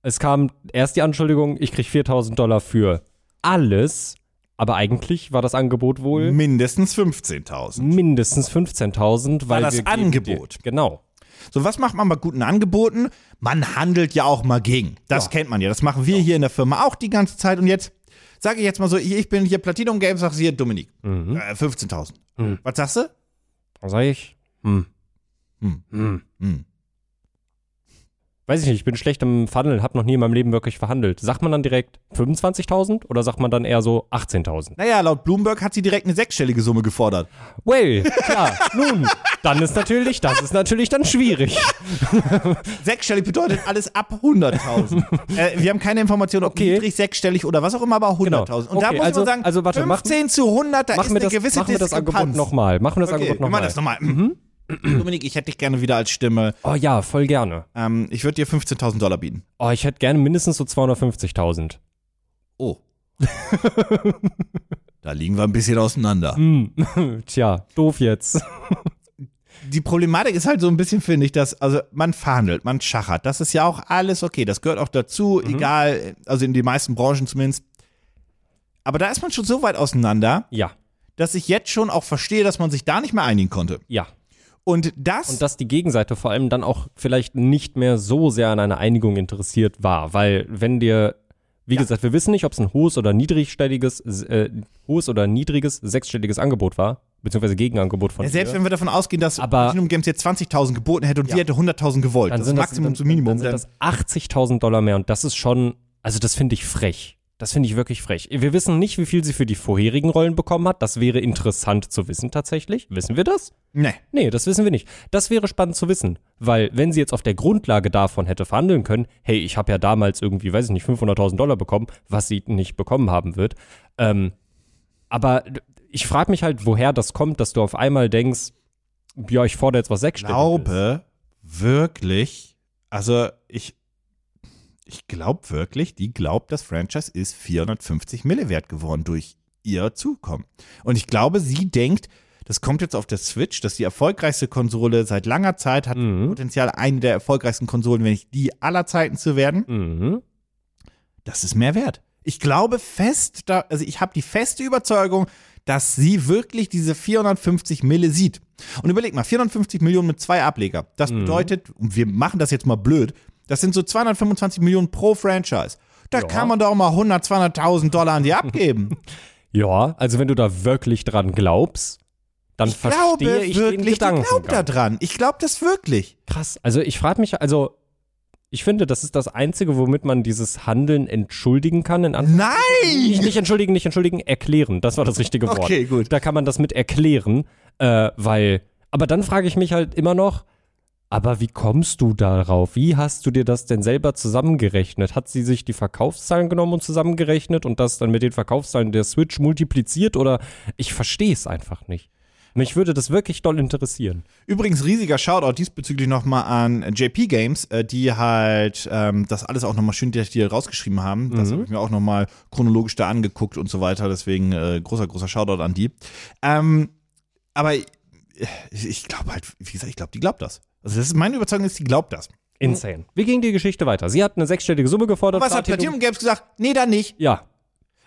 Speaker 2: Es kam erst die Anschuldigung, ich krieg 4.000 Dollar für alles, aber eigentlich war das Angebot wohl
Speaker 1: Mindestens 15.000.
Speaker 2: mindestens 15.000, weil
Speaker 1: das
Speaker 2: wir geben
Speaker 1: Angebot.
Speaker 2: Genau.
Speaker 1: So, was macht man bei guten Angeboten? Man handelt ja auch mal gegen. Das kennt man ja. Das machen wir hier in der Firma auch die ganze Zeit. Und jetzt sage ich jetzt mal so, ich ich bin hier Platinum Games, sag hier Dominik.
Speaker 2: Mhm.
Speaker 1: Äh, 15.000.
Speaker 2: Mhm.
Speaker 1: Was sagst du?
Speaker 2: Was sag ich? Hm.
Speaker 1: Hm.
Speaker 2: Hm. Weiß ich nicht, ich bin schlecht im Verhandeln, habe noch nie in meinem Leben wirklich verhandelt. Sagt man dann direkt 25.000 oder sagt man dann eher so 18.000?
Speaker 1: Naja, laut Bloomberg hat sie direkt eine sechsstellige Summe gefordert.
Speaker 2: Well, klar, nun, dann ist natürlich, das ist natürlich dann schwierig.
Speaker 1: Sechsstellig bedeutet alles ab 100.000. äh, wir haben keine Information, ob
Speaker 2: Okay.
Speaker 1: niedrig, sechsstellig oder was auch immer, aber 100.000.
Speaker 2: Genau.
Speaker 1: Und da
Speaker 2: Okay,
Speaker 1: muss
Speaker 2: also-
Speaker 1: man sagen,
Speaker 2: also warte,
Speaker 1: 15 zu 100, da ist eine
Speaker 2: das,
Speaker 1: gewisse
Speaker 2: machen wir das Angebot nochmal. Machen wir das
Speaker 1: Okay,
Speaker 2: Angebot
Speaker 1: wir machen
Speaker 2: nochmal.
Speaker 1: das nochmal. Dominik, ich hätte dich gerne wieder als Stimme.
Speaker 2: Oh ja, voll gerne.
Speaker 1: Ähm, ich würde dir 15.000 Dollar bieten.
Speaker 2: Oh, ich hätte gerne mindestens so 250.000.
Speaker 1: Oh. da liegen wir ein bisschen auseinander.
Speaker 2: Hm. Tja, doof jetzt.
Speaker 1: Die Problematik ist halt so ein bisschen, finde ich, dass, also man verhandelt, man schachert. Das ist ja auch alles okay. Das gehört auch dazu, egal, also in den meisten Branchen zumindest. Aber da ist man schon so weit auseinander,
Speaker 2: Ja,
Speaker 1: dass ich jetzt schon auch verstehe, dass man sich da nicht mehr einigen konnte.
Speaker 2: ja.
Speaker 1: Und das,
Speaker 2: Und dass die Gegenseite vor allem dann auch vielleicht nicht mehr so sehr an einer Einigung interessiert war. Weil wenn dir, wie gesagt, wir wissen nicht, ob es ein hohes oder niedrigstelliges, äh, hohes oder niedriges, sechsstelliges Angebot war, beziehungsweise Gegenangebot von
Speaker 1: ja, selbst
Speaker 2: dir.
Speaker 1: wenn wir davon ausgehen, dass
Speaker 2: Aber-
Speaker 1: Platinum Games jetzt 20.000 geboten hätte und sie hätte 100.000 gewollt,
Speaker 2: dann
Speaker 1: das
Speaker 2: sind
Speaker 1: Maximum
Speaker 2: das,
Speaker 1: zum Minimum,
Speaker 2: Dann sind das 80.000 Dollar mehr und das ist schon, also das finde ich frech. Das finde ich wirklich frech. Wir wissen nicht, wie viel sie für die vorherigen Rollen bekommen hat. Das wäre interessant zu wissen tatsächlich. Wissen wir das?
Speaker 1: nee.
Speaker 2: Nee, das wissen wir nicht. Das wäre spannend zu wissen, weil wenn sie jetzt auf der Grundlage davon hätte verhandeln können, hey, ich habe ja damals irgendwie, weiß ich nicht, 500.000 Dollar bekommen, was sie nicht bekommen haben wird. Ähm, aber ich frage mich halt, woher das kommt, dass du auf einmal denkst, ja, ich fordere jetzt was
Speaker 1: Ich
Speaker 2: sechsstelliges.
Speaker 1: glaube wirklich, also ich, ich glaube wirklich, die glaubt, das Franchise ist 450 Mille wert geworden durch ihr Zukommen. Und ich glaube, sie denkt, das kommt jetzt auf der Switch, das ist die erfolgreichste Konsole seit langer Zeit, hat
Speaker 2: Mhm.
Speaker 1: Potenzial, eine der erfolgreichsten Konsolen, wenn nicht die aller Zeiten zu werden.
Speaker 2: Mhm.
Speaker 1: Das ist mehr wert. Ich glaube fest, da, also ich habe die feste Überzeugung, dass sie wirklich diese 450 Mille sieht. Und überleg mal, 450 Millionen mit zwei Ableger. Das
Speaker 2: Mhm.
Speaker 1: bedeutet, und wir machen das jetzt mal blöd, das sind so 225 Millionen pro Franchise. Da
Speaker 2: Ja.
Speaker 1: kann man doch mal 100, 200.000 Dollar an die abgeben.
Speaker 2: Ja, also wenn du da wirklich dran glaubst, dann
Speaker 1: Ich
Speaker 2: verstehe
Speaker 1: glaube
Speaker 2: ich den
Speaker 1: wirklich, die
Speaker 2: Gedanken.
Speaker 1: glaubt da dran. Ich glaube das wirklich.
Speaker 2: Krass. Also ich frage mich, also ich finde, das ist das Einzige, womit man dieses Handeln entschuldigen kann. In Anführungszeichen. nicht,
Speaker 1: Nein!
Speaker 2: nicht entschuldigen, nicht entschuldigen, erklären. Das war das richtige Wort.
Speaker 1: Okay, gut.
Speaker 2: Da kann man das mit erklären, äh, weil. Aber dann frage ich mich halt immer noch, aber wie kommst du darauf? Wie hast du dir das denn selber zusammengerechnet? Hat sie sich die Verkaufszahlen genommen und zusammengerechnet und das dann mit den Verkaufszahlen der Switch multipliziert oder ich verstehe es einfach nicht. Mich würde das wirklich doll interessieren.
Speaker 1: Übrigens riesiger Shoutout diesbezüglich nochmal an JP Games, äh, die halt ähm, das alles auch nochmal schön hier rausgeschrieben haben. Das habe ich mir auch nochmal chronologisch da angeguckt und so weiter. Deswegen äh, großer, großer Shoutout an die. Ähm, aber ich, ich glaube halt, wie gesagt, ich glaube, die glaubt das. Also das ist meine Überzeugung, ist, die glaubt das.
Speaker 2: Insane. Wie ging die Geschichte weiter? Sie hat eine sechsstellige Summe gefordert.
Speaker 1: Was hat Platinum Games gesagt? Nee, dann nicht.
Speaker 2: Ja.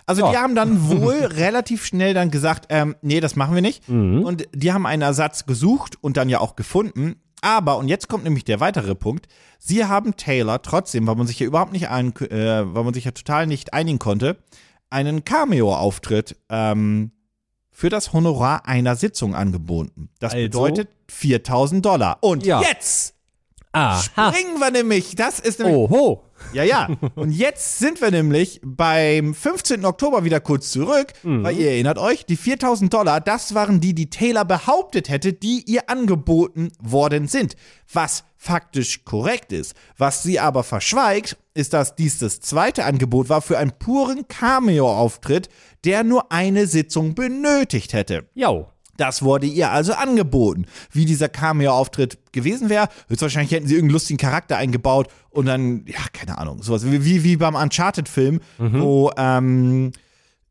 Speaker 1: Also
Speaker 2: Ja.
Speaker 1: die haben dann wohl relativ schnell dann gesagt, ähm, nee, das machen wir nicht. Und die haben einen Ersatz gesucht und dann ja auch gefunden. Aber, und jetzt kommt nämlich der weitere Punkt, sie haben Taylor trotzdem, weil man sich ja überhaupt nicht ein, äh, weil man sich ja total nicht einigen konnte, einen Cameo-Auftritt ähm, für das Honorar einer Sitzung angeboten. Das
Speaker 2: Also?
Speaker 1: bedeutet 4000 Dollar. Und
Speaker 2: Ja.
Speaker 1: jetzt
Speaker 2: Aha.
Speaker 1: springen wir nämlich, das ist nämlich
Speaker 2: Oho.
Speaker 1: Ja, ja. Und jetzt sind wir nämlich beim 15. Oktober wieder kurz zurück, weil ihr erinnert euch, die 4000 Dollar, das waren die, die Taylor behauptet hätte, die ihr angeboten worden sind. Was faktisch korrekt ist. Was sie aber verschweigt, ist, dass dies das zweite Angebot war für einen puren Cameo-Auftritt, der nur eine Sitzung benötigt hätte.
Speaker 2: Jau.
Speaker 1: Das wurde ihr also angeboten. Wie dieser Cameo-Auftritt gewesen wäre, höchstwahrscheinlich hätten sie irgendeinen lustigen Charakter eingebaut und dann, ja, keine Ahnung, sowas wie, wie, wie beim Uncharted-Film, wo, ähm,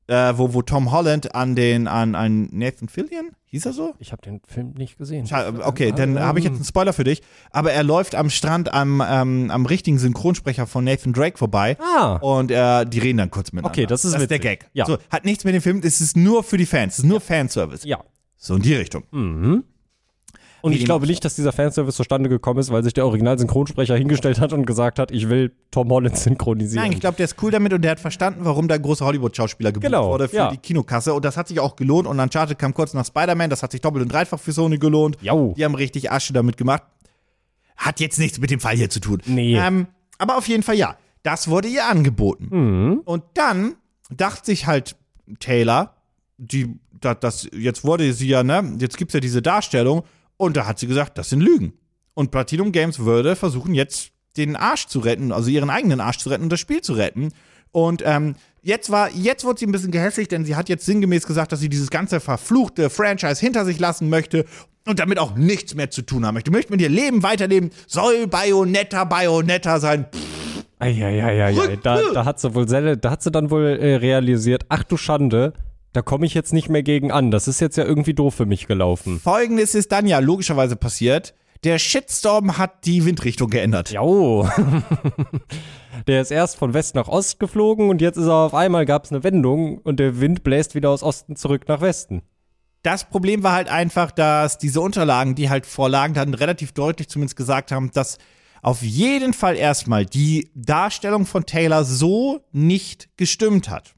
Speaker 1: äh, wo, wo Tom Holland an den, an, an Nathan Fillion, hieß er so?
Speaker 2: Ich habe den Film nicht gesehen.
Speaker 1: Okay, dann habe ich jetzt einen Spoiler für dich. Aber er läuft am Strand am, ähm, am richtigen Synchronsprecher von Nathan Drake vorbei.
Speaker 2: Ah.
Speaker 1: Und äh, die reden dann kurz miteinander.
Speaker 2: Okay, das ist
Speaker 1: das ist der. Gag.
Speaker 2: Ja.
Speaker 1: So, hat nichts mit dem Film, es ist nur für die Fans, es ist nur Fanservice.
Speaker 2: Ja.
Speaker 1: So in die Richtung.
Speaker 2: Und
Speaker 1: Wie
Speaker 2: ich glaube nicht, dass dieser Fanservice zustande gekommen ist, weil sich der Original-Synchronsprecher hingestellt hat und gesagt hat, ich will Tom Holland synchronisieren.
Speaker 1: Nein, ich glaube, der ist cool damit und der hat verstanden, warum da ein großer Hollywood-Schauspieler gebucht
Speaker 2: Genau,
Speaker 1: wurde für
Speaker 2: ja.
Speaker 1: die Kinokasse. Und das hat sich auch gelohnt. Und Uncharted kam kurz nach Spider-Man, das hat sich doppelt und dreifach für Sony gelohnt.
Speaker 2: Jau.
Speaker 1: Die haben richtig Asche damit gemacht. Hat jetzt nichts mit dem Fall hier zu tun.
Speaker 2: Nee.
Speaker 1: Ähm, aber auf jeden Fall ja. Das wurde ihr angeboten.
Speaker 2: Mhm.
Speaker 1: Und dann dachte sich halt Taylor, die, das, das, jetzt wurde sie ja, ne, jetzt gibt's ja diese Darstellung. Und da hat sie gesagt, das sind Lügen. Und Platinum Games würde versuchen, jetzt den Arsch zu retten, also ihren eigenen Arsch zu retten und das Spiel zu retten. Und ähm, jetzt war, jetzt wurde sie ein bisschen gehässig, denn sie hat jetzt sinngemäß gesagt, dass sie dieses ganze verfluchte Franchise hinter sich lassen möchte und damit auch nichts mehr zu tun haben möchte. Möchte mit ihr Leben weiterleben, soll Bayonetta Bayonetta sein.
Speaker 2: Eieieiei, da, da hat sie wohl da hat sie dann wohl äh, realisiert, ach du Schande, da komme ich jetzt nicht mehr gegen an. Das ist jetzt ja irgendwie doof für mich gelaufen.
Speaker 1: Folgendes ist dann ja logischerweise passiert. Der Shitstorm hat die Windrichtung geändert.
Speaker 2: Jau. Der ist erst von West nach Ost geflogen und jetzt ist er auf einmal, gab es eine Wendung und der Wind bläst wieder aus Osten zurück nach Westen.
Speaker 1: Das Problem war halt einfach, dass diese Unterlagen, die halt vorlagen, dann relativ deutlich zumindest gesagt haben, dass auf jeden Fall erstmal die Darstellung von Taylor so nicht gestimmt hat.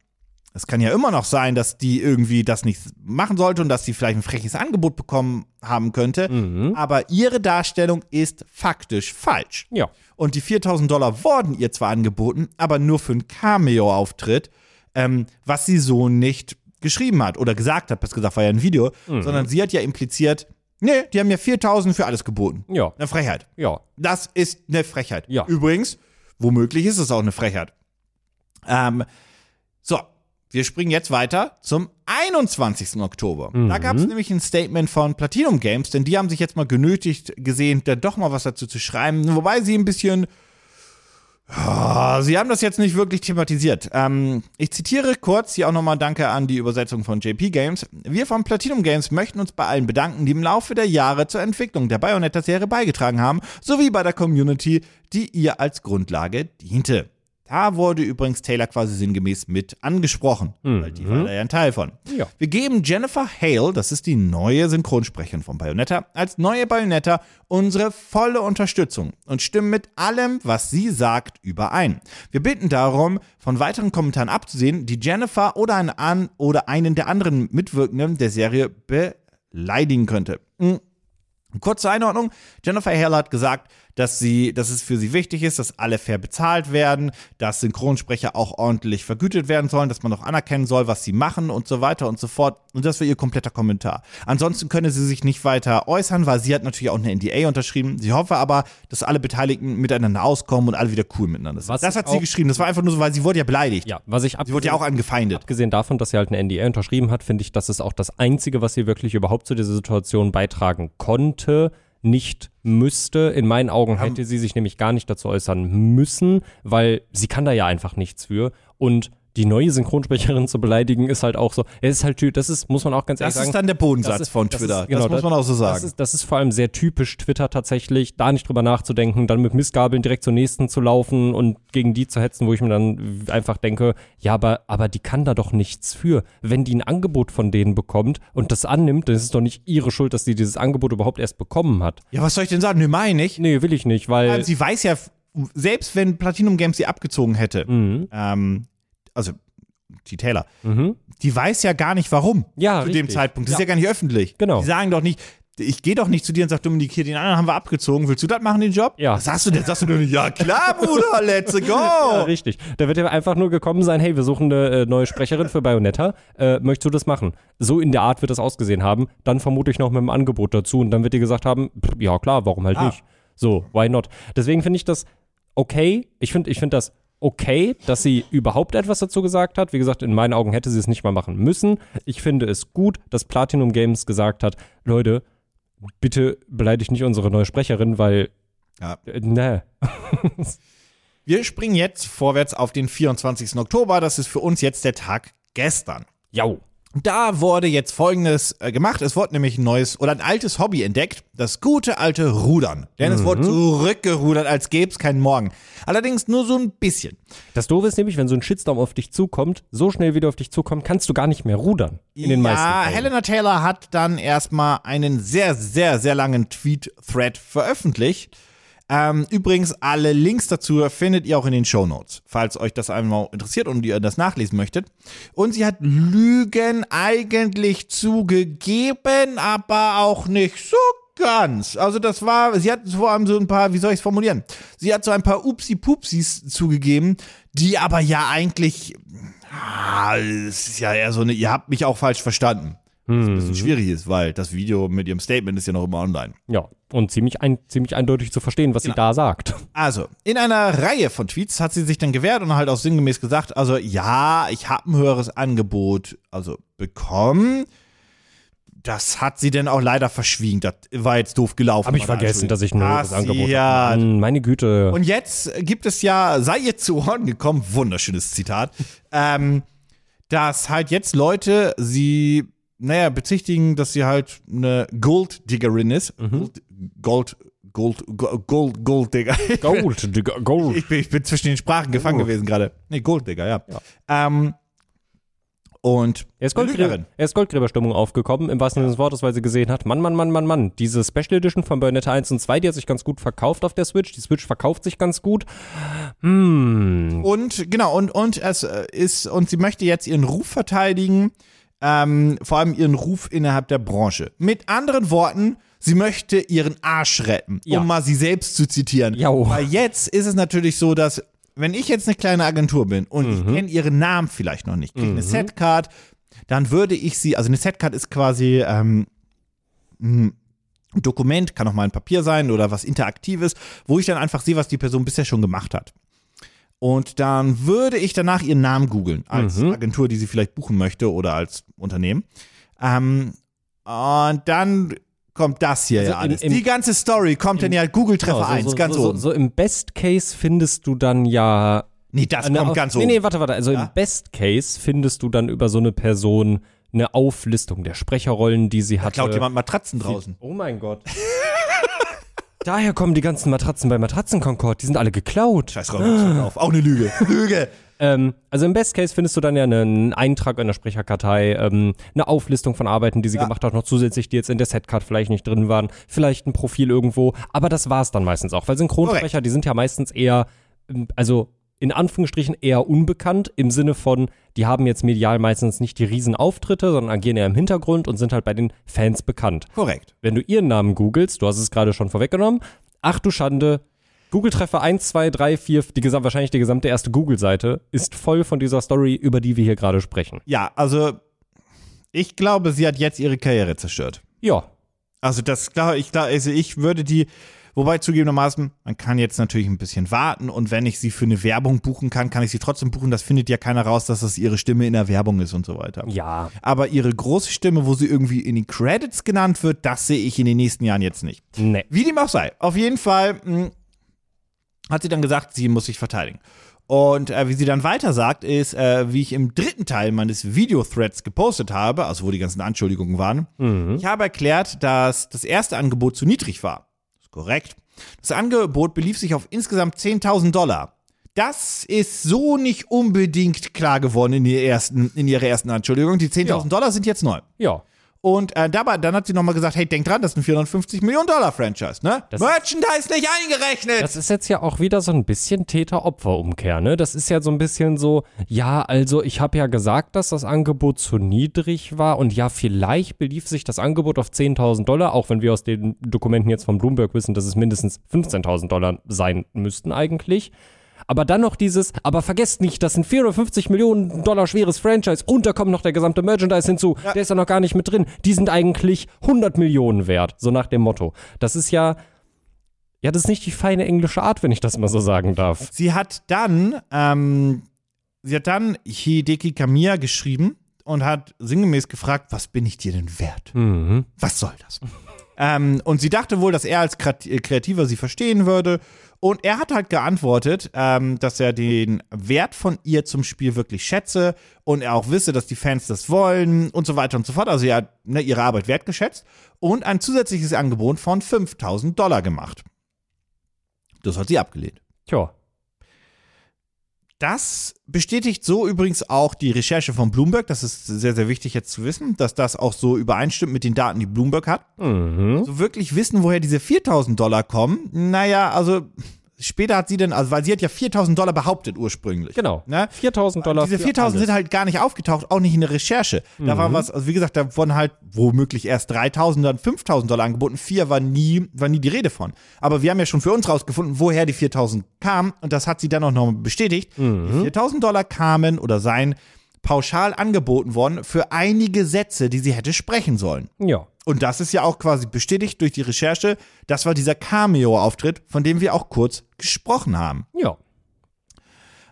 Speaker 1: Es kann ja immer noch sein, dass die irgendwie das nicht machen sollte und dass sie vielleicht ein freches Angebot bekommen haben könnte. Aber ihre Darstellung ist faktisch falsch.
Speaker 2: Ja.
Speaker 1: Und die 4000 Dollar wurden ihr zwar angeboten, aber nur für einen Cameo-Auftritt, ähm, was sie so nicht geschrieben hat oder gesagt hat, besser gesagt, war ja ein Video, sondern sie hat ja impliziert, nee, die haben ja 4000 für alles geboten.
Speaker 2: Ja.
Speaker 1: Eine Frechheit.
Speaker 2: Ja.
Speaker 1: Das ist eine Frechheit.
Speaker 2: Ja.
Speaker 1: Übrigens, womöglich ist es auch eine Frechheit. Ähm, so, wir springen jetzt weiter zum 21. Oktober. Da gab es nämlich ein Statement von Platinum Games, denn die haben sich jetzt mal genötigt gesehen, da doch mal was dazu zu schreiben, wobei sie ein bisschen Ah, Sie haben das jetzt nicht wirklich thematisiert. Ähm, ich zitiere kurz hier auch nochmal Danke an die Übersetzung von JP Games. Wir von Platinum Games möchten uns bei allen bedanken, die im Laufe der Jahre zur Entwicklung der Bayonetta-Serie beigetragen haben, sowie bei der Community, die ihr als Grundlage diente. Da wurde übrigens Taylor quasi sinngemäß mit angesprochen, weil die war da ja ein Teil von.
Speaker 2: Ja.
Speaker 1: Wir geben Jennifer Hale, das ist die neue Synchronsprecherin von Bayonetta, als neue Bayonetta unsere volle Unterstützung und stimmen mit allem, was sie sagt, überein. Wir bitten darum, von weiteren Kommentaren abzusehen, die Jennifer oder einen, an oder einen der anderen Mitwirkenden der Serie beleidigen könnte. Mhm. Kurze Einordnung. Jennifer Hale hat gesagt, dass sie, dass es für sie wichtig ist, dass alle fair bezahlt werden, dass Synchronsprecher auch ordentlich vergütet werden sollen, dass man auch anerkennen soll, was sie machen und so weiter und so fort. Und das war ihr kompletter Kommentar. Ansonsten könne sie sich nicht weiter äußern, weil sie hat natürlich auch eine NDA unterschrieben. Sie hoffe aber, dass alle Beteiligten miteinander auskommen und alle wieder cool miteinander sind.
Speaker 2: Was
Speaker 1: das hat sie geschrieben. Das war einfach nur so, weil sie wurde ja beleidigt.
Speaker 2: Ja, was ich
Speaker 1: Sie wurde ja auch angefeindet.
Speaker 2: Abgesehen davon, dass sie halt eine NDA unterschrieben hat, finde ich, das ist auch das Einzige, was sie wirklich überhaupt zu dieser Situation beitragen konnte, nicht müsste. In meinen Augen hätte sie sich nämlich gar nicht dazu äußern müssen, weil sie kann da ja einfach nichts für. Und die neue Synchronsprecherin zu beleidigen, ist halt auch so. Es ist halt, das ist, muss man auch ganz ehrlich
Speaker 1: Das
Speaker 2: sagen.
Speaker 1: ist dann der Bodensatz
Speaker 2: das ist-
Speaker 1: von
Speaker 2: das
Speaker 1: Twitter.
Speaker 2: ist- genau,
Speaker 1: das muss man auch so sagen.
Speaker 2: Das ist, das ist vor allem sehr typisch Twitter tatsächlich, da nicht drüber nachzudenken, dann mit Missgabeln direkt zur nächsten zu laufen und gegen die zu hetzen, wo ich mir dann einfach denke, ja, aber, aber die kann da doch nichts für. Wenn die ein Angebot von denen bekommt und das annimmt, dann ist es doch nicht ihre Schuld, dass sie dieses Angebot überhaupt erst bekommen hat.
Speaker 1: ja, was soll ich denn sagen? Nö, meine ich.
Speaker 2: Nee, will ich nicht, weil.
Speaker 1: Sie weiß ja, selbst wenn Platinum Games sie abgezogen hätte,
Speaker 2: Mhm.
Speaker 1: ähm, also die Taylor, die weiß ja gar nicht warum
Speaker 2: Ja,
Speaker 1: zu dem
Speaker 2: richtig.
Speaker 1: Zeitpunkt. Das ist
Speaker 2: Ja.
Speaker 1: ja gar nicht öffentlich.
Speaker 2: Genau.
Speaker 1: Die sagen doch nicht, Ich gehe doch nicht zu dir und sag, Dominik, hier, den anderen haben wir abgezogen. Willst du das machen, den Job?
Speaker 2: Ja.
Speaker 1: Was sagst du denn? Sagst du denn ja klar, Bruder, let's go.
Speaker 2: Ja, richtig. Da wird er einfach nur gekommen sein, hey, wir suchen eine äh, neue Sprecherin für Bayonetta. Äh, möchtest du das machen? So in der Art wird das ausgesehen haben. Dann vermute ich noch mit einem Angebot dazu und dann wird die gesagt haben, pff, ja klar, warum halt
Speaker 1: Ah.
Speaker 2: nicht? So, why not? Deswegen finde ich das okay. Ich finde ich find das okay, dass sie überhaupt etwas dazu gesagt hat. Wie gesagt, in meinen Augen hätte sie es nicht mal machen müssen. Ich finde es gut, dass Platinum Games gesagt hat, Leute, bitte beleidigt nicht unsere neue Sprecherin, weil,
Speaker 1: Ja.
Speaker 2: ne.
Speaker 1: Wir springen jetzt vorwärts auf den 24. Oktober. Das ist für uns jetzt der Tag gestern.
Speaker 2: Jau.
Speaker 1: Da wurde jetzt folgendes äh, gemacht. Es wurde nämlich ein neues oder ein altes Hobby entdeckt. Das gute alte Rudern. Denn es wurde zurückgerudert, als gäbe es keinen Morgen. Allerdings nur so ein bisschen.
Speaker 2: Das Doofe ist nämlich, wenn so ein Shitstorm auf dich zukommt, so schnell wieder auf dich zukommt, kannst du gar nicht mehr rudern. In den meisten
Speaker 1: ja,
Speaker 2: Fällen.
Speaker 1: Helena Taylor hat dann erstmal einen sehr, sehr, sehr langen Tweet-Thread veröffentlicht. Ähm, übrigens, alle Links dazu findet ihr auch in den Show Notes, falls euch das einmal interessiert und ihr das nachlesen möchtet. Und sie hat Lügen eigentlich zugegeben, aber auch nicht so ganz. Also das war, sie hat vor allem so ein paar, wie soll ich es formulieren? Sie hat so ein paar Upsi-Pupsis zugegeben, die aber ja eigentlich, ah, es ist ja eher so eine, ihr habt mich auch falsch verstanden. Was ein bisschen schwierig ist, weil das Video mit ihrem Statement ist ja noch immer online.
Speaker 2: Ja, und ziemlich, ein, ziemlich eindeutig zu verstehen, was sie da sagt.
Speaker 1: Also, in einer Reihe von Tweets hat sie sich dann gewehrt und halt auch sinngemäß gesagt, also ja, ich habe ein höheres Angebot also bekommen. Das hat sie denn auch leider verschwiegen. Das war jetzt doof gelaufen.
Speaker 2: Habe ich vergessen, dass ich ein höheres. Angebot habe. Mann, Meine Güte.
Speaker 1: Und jetzt gibt es ja, sei ihr zu Ohren gekommen, wunderschönes Zitat, ähm, dass halt jetzt Leute sie, naja, bezichtigen, dass sie halt eine Gold-Diggerin ist. Gold, Gold, Gold, Gold, Gold, Gold-Digger.
Speaker 2: Gold, Digga, Gold.
Speaker 1: Ich bin, ich bin zwischen den Sprachen gefangen
Speaker 2: Oh.
Speaker 1: gewesen gerade. Nee, Gold-Digger, ja. Ähm, und
Speaker 2: Er ist, Goldgräber, er ist Goldgräberstimmung aufgekommen, im wahrsten Sinne des Wortes, weil sie gesehen hat, Mann, Mann, Mann, Mann, Mann, diese Special Edition von Bayonetta 1 und 2, die hat sich ganz gut verkauft auf der Switch. Die Switch verkauft sich ganz gut. Hm.
Speaker 1: Und genau, und, und es äh, ist, und sie möchte jetzt ihren Ruf verteidigen, ähm, vor allem ihren Ruf innerhalb der Branche. Mit anderen Worten, sie möchte ihren Arsch retten,
Speaker 2: Ja.
Speaker 1: um mal sie selbst zu zitieren.
Speaker 2: Jau.
Speaker 1: Weil jetzt ist es natürlich so, dass, wenn ich jetzt eine kleine Agentur bin und ich kenne ihren Namen vielleicht noch nicht, kriege eine Setcard, dann würde ich sie, also eine Setcard ist quasi ähm, ein Dokument, kann auch mal ein Papier sein oder was Interaktives, wo ich dann einfach sehe, was die Person bisher schon gemacht hat. Und dann würde ich danach ihren Namen googeln, als Agentur, die sie vielleicht buchen möchte oder als Unternehmen. Ähm, und dann kommt das hier
Speaker 2: Also
Speaker 1: ja
Speaker 2: im-
Speaker 1: alles.
Speaker 2: im-
Speaker 1: die ganze Story kommt dann ja Google Treffer
Speaker 2: Genau,
Speaker 1: 1,
Speaker 2: so, so,
Speaker 1: ganz
Speaker 2: so,
Speaker 1: oben.
Speaker 2: so im Best Case findest du dann ja
Speaker 1: nee, das
Speaker 2: eine
Speaker 1: kommt ganz
Speaker 2: nee,
Speaker 1: oben.
Speaker 2: Nee, warte, warte. Also
Speaker 1: Ja?
Speaker 2: im Best Case findest du dann über so eine Person eine Auflistung der Sprecherrollen, die sie hatte.
Speaker 1: Klaut jemand Matratzen draußen.
Speaker 2: Oh mein Gott. Daher kommen die ganzen Matratzen bei Matratzen Concord. Die sind alle geklaut.
Speaker 1: Scheiß drauf, auch eine Lüge. Lüge.
Speaker 2: Ähm, also im Best Case findest du dann ja einen Eintrag in der Sprecherkartei, ähm, eine Auflistung von Arbeiten, die sie
Speaker 1: Ja.
Speaker 2: gemacht hat, noch zusätzlich, die jetzt in der Setcard vielleicht nicht drin waren, vielleicht ein Profil irgendwo, aber das war's dann meistens auch, weil Synchronsprecher, die sind ja meistens eher, ähm, also in Anführungsstrichen eher unbekannt im Sinne von, die haben jetzt medial meistens nicht die riesen Auftritte, sondern agieren eher im Hintergrund und sind halt bei den Fans bekannt.
Speaker 1: Korrekt.
Speaker 2: Wenn du ihren Namen googelst, du hast es gerade schon vorweggenommen, ach du Schande, Google-Treffer 1, 2, 3, 4, die gesam wahrscheinlich die gesamte erste Google-Seite ist voll von dieser Story, über die wir hier gerade sprechen.
Speaker 1: Ja, also ich glaube, sie hat jetzt ihre Karriere zerstört.
Speaker 2: Ja,
Speaker 1: Also das klar, ich glaube, also ich würde die, wobei zugegebenermaßen, man kann jetzt natürlich ein bisschen warten und wenn ich sie für eine Werbung buchen kann, kann ich sie trotzdem buchen. Das findet ja keiner raus, dass das ihre Stimme in der Werbung ist und so weiter.
Speaker 2: ja.
Speaker 1: Aber ihre große Stimme, wo sie irgendwie in den Credits genannt wird, das sehe ich in den nächsten Jahren jetzt nicht.
Speaker 2: Nee.
Speaker 1: Wie dem auch sei. Auf jeden Fall mh, hat sie dann gesagt, sie muss sich verteidigen. Und äh, wie sie dann weiter sagt, ist, äh, wie ich im dritten Teil meines Video-Threads gepostet habe, also wo die ganzen Anschuldigungen waren, ich habe erklärt, dass das erste Angebot zu niedrig war. Korrekt. Das Angebot belief sich auf insgesamt 10.000 Dollar. Das ist so nicht unbedingt klar geworden in, der ersten, in ihrer ersten Anschuldigung. Die 10.000
Speaker 2: Ja.
Speaker 1: Dollar sind jetzt neu.
Speaker 2: Ja.
Speaker 1: Und äh, dabei, dann hat sie nochmal gesagt, hey, denk dran, das ist ein 450 Millionen Dollar Franchise, ne?
Speaker 2: Das-
Speaker 1: Merchandise nicht eingerechnet.
Speaker 2: Das ist jetzt ja auch wieder so ein bisschen Täter-Opfer-Umkehr, ne? Das ist ja so ein bisschen so, ja, also ich habe ja gesagt, dass das Angebot zu niedrig war und ja, vielleicht belief sich das Angebot auf 10.000 Dollar, auch wenn wir aus den Dokumenten jetzt von Bloomberg wissen, dass es mindestens 15.000 Dollar sein müssten eigentlich. Aber dann noch dieses, aber vergesst nicht, das sind 450 Millionen Dollar schweres Franchise und da kommt noch der gesamte Merchandise hinzu. Der ist ja noch gar nicht mit drin. Die sind eigentlich 100 Millionen wert, so nach dem Motto. Das ist ja, ja, das ist nicht die feine englische Art, wenn ich das mal so sagen darf.
Speaker 1: Sie hat dann, ähm, sie hat dann Hideki Kamiya geschrieben und hat sinngemäß gefragt, was bin ich dir denn wert?
Speaker 2: Mhm.
Speaker 1: Was soll das? Ähm, und sie dachte wohl, dass er als äh, Kreativer sie verstehen würde. Und er hat halt geantwortet, ähm, dass er den Wert von ihr zum Spiel wirklich schätze und er auch wisse, dass die Fans das wollen und so weiter und so fort. Also er hat ne, ihre Arbeit wertgeschätzt und ein zusätzliches Angebot von 5000 Dollar gemacht. Das hat sie abgelehnt.
Speaker 2: Tja.
Speaker 1: Das bestätigt so übrigens auch die Recherche von Bloomberg. Das ist sehr, sehr wichtig jetzt zu wissen, dass das auch so übereinstimmt mit den Daten, die Bloomberg hat.
Speaker 2: Mhm.
Speaker 1: So wirklich wissen, woher diese 4000 Dollar kommen. Naja, also später hat sie denn, also weil sie hat ja 4000 Dollar behauptet ursprünglich.
Speaker 2: Genau.
Speaker 1: Ne?
Speaker 2: 4000 Dollar.
Speaker 1: Diese
Speaker 2: für
Speaker 1: 4000
Speaker 2: alles. Mhm.
Speaker 1: sind halt gar nicht aufgetaucht, auch nicht in der Recherche. Da war was, also wie gesagt, da wurden halt womöglich erst 3000, dann 5000 Dollar angeboten. Vier war nie, war nie die Rede von. Aber wir haben ja schon für uns rausgefunden, woher die 4000 kamen. Und das hat sie dann auch noch bestätigt.
Speaker 2: Mhm.
Speaker 1: Die 4000 Dollar kamen oder seien pauschal angeboten worden für einige Sätze, die sie hätte sprechen sollen.
Speaker 2: Ja.
Speaker 1: Und das ist ja auch quasi bestätigt durch die Recherche. Das war dieser Cameo-Auftritt, von dem wir auch kurz gesprochen haben.
Speaker 2: Ja.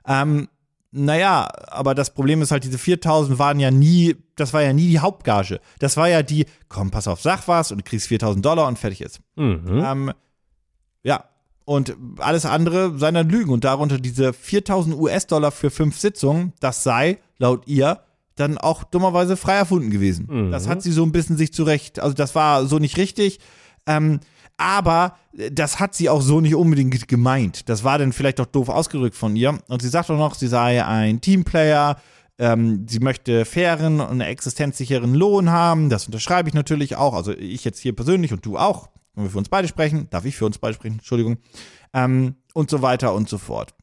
Speaker 1: Ähm, naja, aber das Problem ist halt, diese 4000 waren ja nie, das war ja nie die Hauptgage. Das war ja die, komm, pass auf, sag was und du kriegst 4000 Dollar und fertig ist.
Speaker 2: Mhm.
Speaker 1: Ähm, ja, und alles andere seien dann Lügen. Und darunter diese 4000 US-Dollar für fünf Sitzungen, das sei, laut ihr, dann auch dummerweise frei erfunden gewesen. Das hat sie so ein bisschen sich zurecht, also das war so nicht richtig. Ähm, aber äh, das hat sie auch so nicht unbedingt gemeint. Das war dann vielleicht auch doof ausgedrückt von ihr. Und sie sagt auch noch, sie sei ein Teamplayer, ähm, sie möchte fairen und existenzsicheren Lohn haben. Das unterschreibe ich natürlich auch. Also ich jetzt hier persönlich und du auch. Wenn wir für uns beide sprechen, darf ich für uns beide sprechen, Entschuldigung. Ähm, und so weiter und so fort.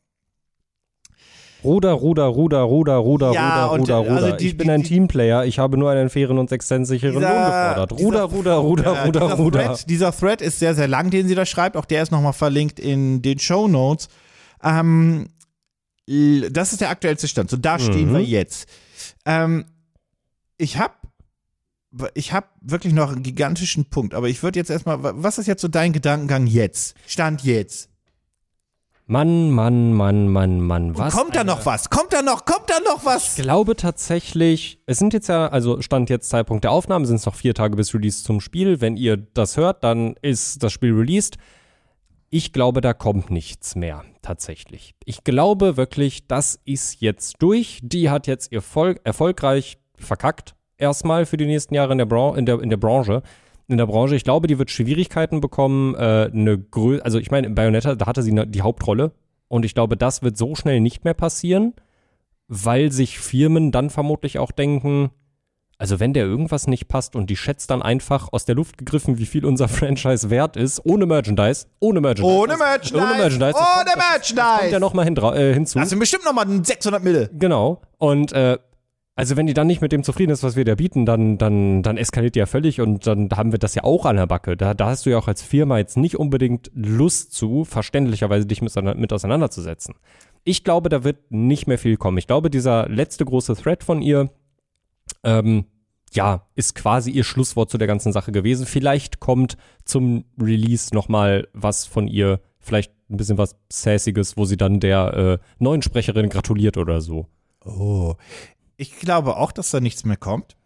Speaker 2: Ruder, Ruder, Ruder, Ruder, Ruder,
Speaker 1: Ja,
Speaker 2: Ruder, Ruder,
Speaker 1: äh, also
Speaker 2: Ruder.
Speaker 1: die-
Speaker 2: ich bin ein
Speaker 1: die-
Speaker 2: Teamplayer. Ich habe nur einen fairen und existenzsicheren Lohn gefordert. Ruder, Ruder, Ruder,
Speaker 1: Ja,
Speaker 2: Ruder,
Speaker 1: dieser
Speaker 2: Ruder.
Speaker 1: Thread, dieser Thread ist sehr, sehr lang, den sie da schreibt. Auch der ist nochmal verlinkt in den Show Notes. Ähm, das ist der aktuellste Stand. So, da stehen
Speaker 2: Mhm.
Speaker 1: wir jetzt. Ähm, ich habe ich habe wirklich noch einen gigantischen Punkt, aber ich würde jetzt erstmal, was ist jetzt so dein Gedankengang jetzt? Stand jetzt.
Speaker 2: Mann, Mann, Mann, Mann, Mann. Was?
Speaker 1: Kommt da noch was? Kommt da noch, kommt da noch was?
Speaker 2: Ich glaube tatsächlich, es sind jetzt ja, also Stand jetzt Zeitpunkt der Aufnahme, sind es noch vier Tage bis Release zum Spiel. Wenn ihr das hört, dann ist das Spiel released. Ich glaube, da kommt nichts mehr, tatsächlich. Ich glaube wirklich, das ist jetzt durch. Die hat jetzt ihr Vol erfolgreich verkackt, erstmal für die nächsten Jahre in der, Bran in der, in der Branche. In der Branche. Ich glaube, die wird Schwierigkeiten bekommen, äh, eine Grö also ich meine, in Bayonetta, da hatte sie die Hauptrolle. Und ich glaube, das wird so schnell nicht mehr passieren weil sich Firmen dann vermutlich auch denken, also wenn der irgendwas nicht passt und die schätzt dann einfach aus der Luft gegriffen, wie viel unser Franchise wert ist, ohne Merchandise, ohne Merchandise.
Speaker 1: Ohne Merchandise.
Speaker 2: Ohne Merchandise. Das
Speaker 1: Ohne
Speaker 2: das
Speaker 1: Merchandise.
Speaker 2: kommt ja nochmal hin, äh, hinzu.
Speaker 1: Das sind bestimmt nochmal 600 Mille.
Speaker 2: Genau. Und äh, also wenn die dann nicht mit dem zufrieden ist, was wir da bieten, dann, dann, dann eskaliert die ja völlig und dann haben wir das ja auch an der Backe. Da, da hast du ja auch als Firma jetzt nicht unbedingt Lust zu, verständlicherweise dich mit, mit auseinanderzusetzen. Ich glaube, da wird nicht mehr viel kommen. Ich glaube, dieser letzte große Thread von ihr, ähm, ja, ist quasi ihr Schlusswort zu der ganzen Sache gewesen. Vielleicht kommt zum Release nochmal was von ihr, vielleicht ein bisschen was Sassiges, wo sie dann der äh, neuen Sprecherin gratuliert oder so.
Speaker 1: Oh. Ich glaube auch, dass da nichts mehr kommt.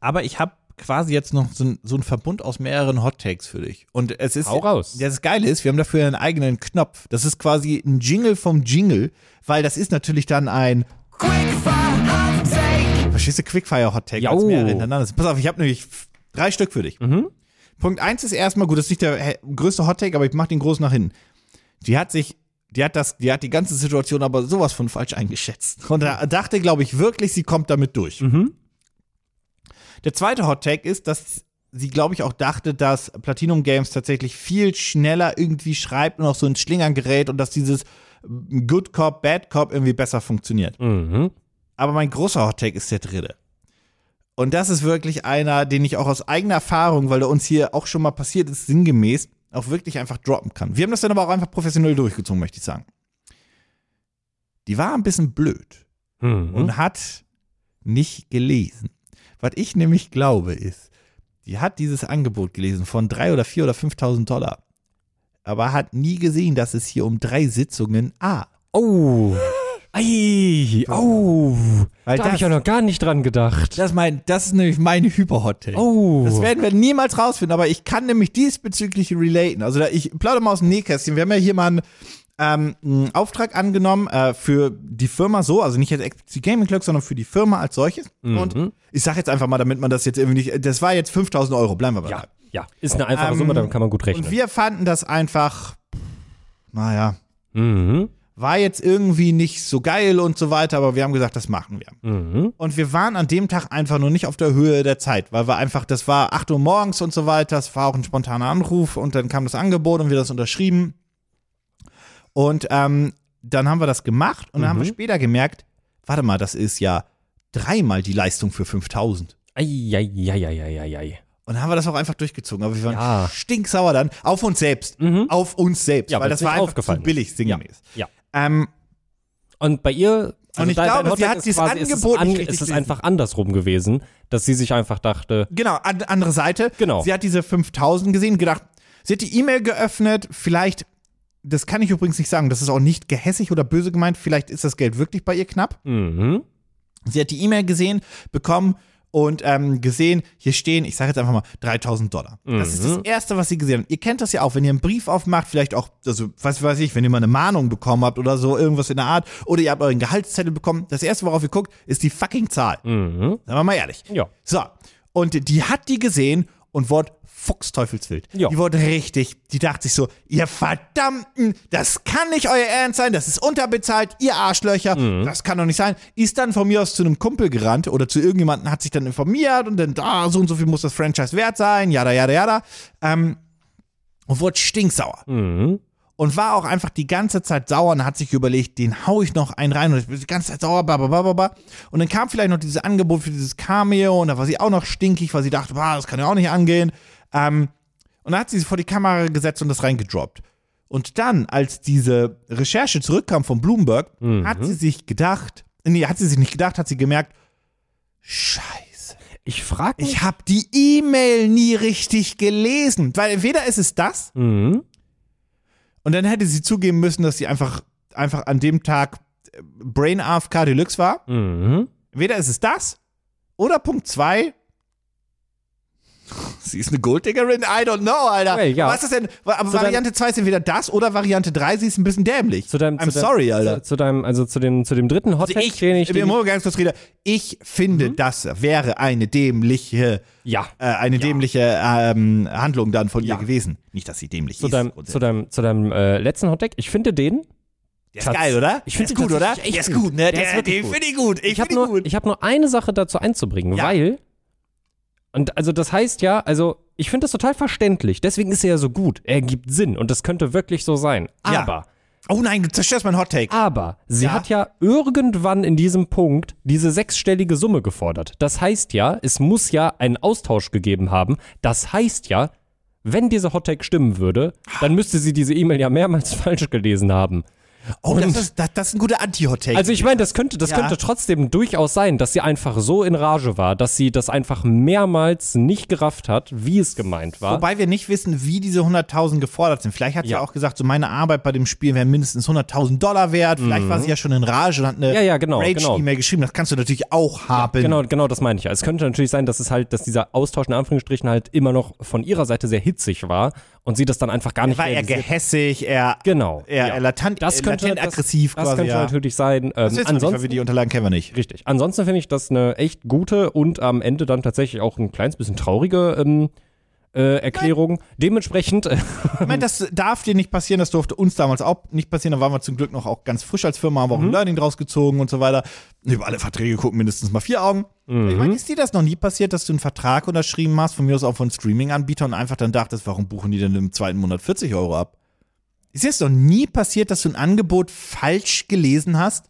Speaker 1: Aber ich habe quasi jetzt noch so, ein, so einen Verbund aus mehreren Hot Takes für dich. Und es ist.
Speaker 2: Hau raus.
Speaker 1: Das Geile ist, wir haben dafür einen eigenen Knopf. Das ist quasi ein Jingle vom Jingle, weil das ist natürlich dann ein.
Speaker 3: Quickfire Hot Take.
Speaker 1: Verstehst du, Quickfire Hot Take
Speaker 2: Jau.
Speaker 1: als mehrere hintereinander. Pass auf, ich habe nämlich drei Stück für dich. Punkt eins ist erstmal, gut, das ist nicht der größte Hot Take, aber ich mach den groß nach hinten. Die hat sich, die hat das, die hat die ganze Situation aber sowas von falsch eingeschätzt. Und da dachte, glaube ich, wirklich, sie kommt damit durch. Der zweite Hot Take ist, dass sie, glaube ich, auch dachte, dass Platinum Games tatsächlich viel schneller irgendwie schreibt und auch so ins Schlingern gerät und dass dieses Good Cop, Bad Cop irgendwie besser funktioniert.
Speaker 2: Mhm.
Speaker 1: Aber mein großer Hot Take ist der dritte. Und das ist wirklich einer, den ich auch aus eigener Erfahrung, weil der uns hier auch schon mal passiert ist, sinngemäß, auch wirklich einfach droppen kann. Wir haben das dann aber auch einfach professionell durchgezogen, möchte ich sagen. Die war ein bisschen blöd
Speaker 2: Mhm.
Speaker 1: und hat nicht gelesen. Was ich nämlich glaube ist, die hat dieses Angebot gelesen von drei oder vier oder 5.000 Dollar, aber hat nie gesehen, dass es hier um drei Sitzungen A.
Speaker 2: Oh. Ei.
Speaker 1: Weil
Speaker 2: da habe ich ja noch gar nicht dran gedacht.
Speaker 1: Das, mein, das ist nämlich meine Hyper-Hot-Take.
Speaker 2: Oh.
Speaker 1: Das werden wir niemals rausfinden, aber ich kann nämlich diesbezüglich relaten. Also da, ich plaudere mal aus dem Nähkästchen. Wir haben ja hier mal einen, ähm, einen Auftrag angenommen äh, für die Firma so, also nicht jetzt explizit Gaming Clock, sondern für die Firma als solches.
Speaker 2: Mhm.
Speaker 1: Und ich sage jetzt einfach mal, damit man das jetzt irgendwie nicht, das war jetzt 5000 Euro, bleiben wir bei
Speaker 2: ja. Ja. Ist eine einfache
Speaker 1: Ähm,
Speaker 2: Summe, damit kann man gut rechnen.
Speaker 1: Und wir fanden das einfach, naja,
Speaker 2: mhm.
Speaker 1: War jetzt irgendwie nicht so geil und so weiter, aber wir haben gesagt, das machen wir.
Speaker 2: Mhm.
Speaker 1: Und wir waren an dem Tag einfach nur nicht auf der Höhe der Zeit, weil wir einfach, das war 8 Uhr morgens und so weiter, es war auch ein spontaner Anruf und dann kam das Angebot und wir das unterschrieben. Und ähm, dann haben wir das gemacht und dann haben wir später gemerkt, warte mal, das ist ja dreimal die Leistung für 5000.
Speaker 2: Eieieiei.
Speaker 1: Und dann haben wir das auch einfach durchgezogen. Aber wir waren
Speaker 2: Ja.
Speaker 1: stinksauer dann auf uns selbst. Auf uns selbst.
Speaker 2: Ja,
Speaker 1: weil das war einfach
Speaker 2: aufgefallen
Speaker 1: zu billig, sinngemäß.
Speaker 2: Ja.
Speaker 1: Ähm,
Speaker 2: Und bei ihr. also
Speaker 1: Und ich glaube,
Speaker 2: dein Hot
Speaker 1: sie hat dieses
Speaker 2: es ist
Speaker 1: Angebot
Speaker 2: an,
Speaker 1: nicht
Speaker 2: Es ist
Speaker 1: gelesen.
Speaker 2: einfach andersrum gewesen, dass sie sich einfach dachte,
Speaker 1: Genau, an, andere Seite.
Speaker 2: Genau.
Speaker 1: Sie hat diese 5000 gesehen, gedacht, sie hat die E-Mail geöffnet, vielleicht, das kann ich übrigens nicht sagen, das ist auch nicht gehässig oder böse gemeint, vielleicht ist das Geld wirklich bei ihr knapp.
Speaker 2: mhm.
Speaker 1: Sie hat die E-Mail gesehen, bekommen und ähm, gesehen, hier stehen, ich sage jetzt einfach mal 3000 Dollar. Das ist das Erste, was sie gesehen hat. Ihr kennt das ja auch, wenn ihr einen Brief aufmacht, vielleicht auch, also was weiß ich, wenn ihr mal eine Mahnung bekommen habt oder so, irgendwas in der Art, oder ihr habt euren Gehaltszettel bekommen, das Erste, worauf ihr guckt, ist die fucking Zahl.
Speaker 2: Mhm.
Speaker 1: Sagen wir mal ehrlich.
Speaker 2: Ja.
Speaker 1: So, und die hat die gesehen und wurde fuchsteufelswild.
Speaker 2: Ja.
Speaker 1: Die wurde richtig, die dachte sich so, ihr verdammten, das kann nicht euer Ernst sein, das ist unterbezahlt, ihr Arschlöcher,
Speaker 2: Mhm.
Speaker 1: das kann doch nicht sein. Ist dann von mir aus zu einem Kumpel gerannt oder zu irgendjemandem, hat sich dann informiert und dann, da, so und so viel muss das Franchise wert sein, jada, jada, jada. Ähm, und wurde stinksauer.
Speaker 2: Mhm.
Speaker 1: Und war auch einfach die ganze Zeit sauer und hat sich überlegt, den hau ich noch einen rein und ich bin die ganze Zeit sauer, bababababa. Und dann kam vielleicht noch dieses Angebot für dieses Cameo und da war sie auch noch stinkig, weil sie dachte, bah, das kann ja auch nicht angehen. Ähm, und dann hat sie sich vor die Kamera gesetzt und das reingedroppt. Und dann, als diese Recherche zurückkam von Bloomberg, hat sie sich gedacht, nee, hat sie sich nicht gedacht, hat sie gemerkt, scheiße.
Speaker 2: Ich frage mich.
Speaker 1: Ich habe die E-Mail nie richtig gelesen. Weil entweder ist es das,
Speaker 2: Mhm.
Speaker 1: und dann hätte sie zugeben müssen, dass sie einfach, einfach an dem Tag äh, Brain AFK Deluxe war.
Speaker 2: Mhm.
Speaker 1: Entweder ist es das, oder Punkt zwei. Sie ist eine Golddiggerin? I don't know, Alter.
Speaker 2: Well, ja.
Speaker 1: Was ist denn? Aber
Speaker 2: Zu
Speaker 1: Variante 2 ist entweder das oder Variante 3, sie ist ein bisschen dämlich.
Speaker 2: Zu deinem,
Speaker 1: I'm
Speaker 2: zu
Speaker 1: sorry, Alter.
Speaker 2: Zu, zu deinem, also zu dem, zu dem dritten Hot
Speaker 1: Also ich,
Speaker 2: den ich, den,
Speaker 1: ganz kurz rede. Ich finde, das wäre eine dämliche,
Speaker 2: ja,
Speaker 1: äh, eine dämliche ähm, Handlung dann von
Speaker 2: Ja.
Speaker 1: ihr gewesen. Nicht, dass sie dämlich
Speaker 2: zu
Speaker 1: ist.
Speaker 2: deinem, zu deinem, zu deinem äh, letzten Hot. Ich finde den,
Speaker 1: der ist geil, oder?
Speaker 2: Ich finde
Speaker 1: ist gut, oder? Der ist
Speaker 2: gut.
Speaker 1: ne?
Speaker 2: Der ist
Speaker 1: Der,
Speaker 2: wirklich
Speaker 1: den finde ich gut. Ich,
Speaker 2: ich habe nur, ich hab nur eine Sache dazu einzubringen,
Speaker 1: Ja.
Speaker 2: weil, und also das heißt ja, also ich finde das total verständlich, deswegen ist er ja so gut, er gibt Sinn und das könnte wirklich so sein,
Speaker 1: Ja.
Speaker 2: aber,
Speaker 1: Oh nein, du zerstörst mein Hot Take.
Speaker 2: aber, sie
Speaker 1: Ja.
Speaker 2: hat ja irgendwann in diesem Punkt diese sechsstellige Summe gefordert. Das heißt ja, es muss ja einen Austausch gegeben haben, das heißt ja, wenn diese Hot Take stimmen würde, dann müsste sie diese E-Mail ja mehrmals falsch gelesen haben.
Speaker 1: Oh, das ist, das, das ist ein guter Anti-Hot Take.
Speaker 2: Also ich meine, das könnte, das
Speaker 1: Ja.
Speaker 2: könnte trotzdem durchaus sein, dass sie einfach so in Rage war, dass sie das einfach mehrmals nicht gerafft hat, wie es gemeint war.
Speaker 1: Wobei wir nicht wissen, wie diese 100.000 gefordert sind. Vielleicht hat sie
Speaker 2: Ja.
Speaker 1: auch gesagt, so meine Arbeit bei dem Spiel wäre mindestens 100.000 Dollar wert. Vielleicht war sie ja schon in Rage und hat eine
Speaker 2: Mhm. Ja, ja, genau, genau.
Speaker 1: Rage-E-Mail geschrieben. Das kannst du natürlich auch haben.
Speaker 2: Genau, genau, das meine ich. ja. Es könnte natürlich sein, dass es halt, dass dieser Austausch in Anführungsstrichen halt immer noch von ihrer Seite sehr hitzig war und sie das dann einfach gar nicht
Speaker 1: War er gehässig, er,
Speaker 2: Genau.
Speaker 1: er,
Speaker 2: ja.
Speaker 1: er latent,
Speaker 2: das könnte,
Speaker 1: latent
Speaker 2: das,
Speaker 1: aggressiv
Speaker 2: das
Speaker 1: quasi.
Speaker 2: könnte
Speaker 1: ja.
Speaker 2: natürlich sein. Ähm,
Speaker 1: Das wissen wir nicht, weil
Speaker 2: ansonsten,
Speaker 1: die Unterlagen kennen wir nicht.
Speaker 2: Richtig. Ansonsten finde ich das eine echt gute und am Ende dann tatsächlich auch ein kleines bisschen traurige ähm, äh, Erklärung. Dementsprechend, äh,
Speaker 1: Ich meine, das darf dir nicht passieren, das durfte uns damals auch nicht passieren. Da waren wir zum Glück noch auch ganz frisch als Firma, haben wir auch
Speaker 2: Mhm.
Speaker 1: ein Learning draus gezogen und so weiter. Über alle Verträge gucken mindestens mal vier Augen.
Speaker 2: Mhm.
Speaker 1: Ich meine, ist dir das noch nie passiert, dass du einen Vertrag unterschrieben hast, von mir aus auch von Streaming-Anbietern und einfach dann dachtest, warum buchen die denn im zweiten Monat 40 Euro ab? Ist dir das noch nie passiert, dass du ein Angebot falsch gelesen hast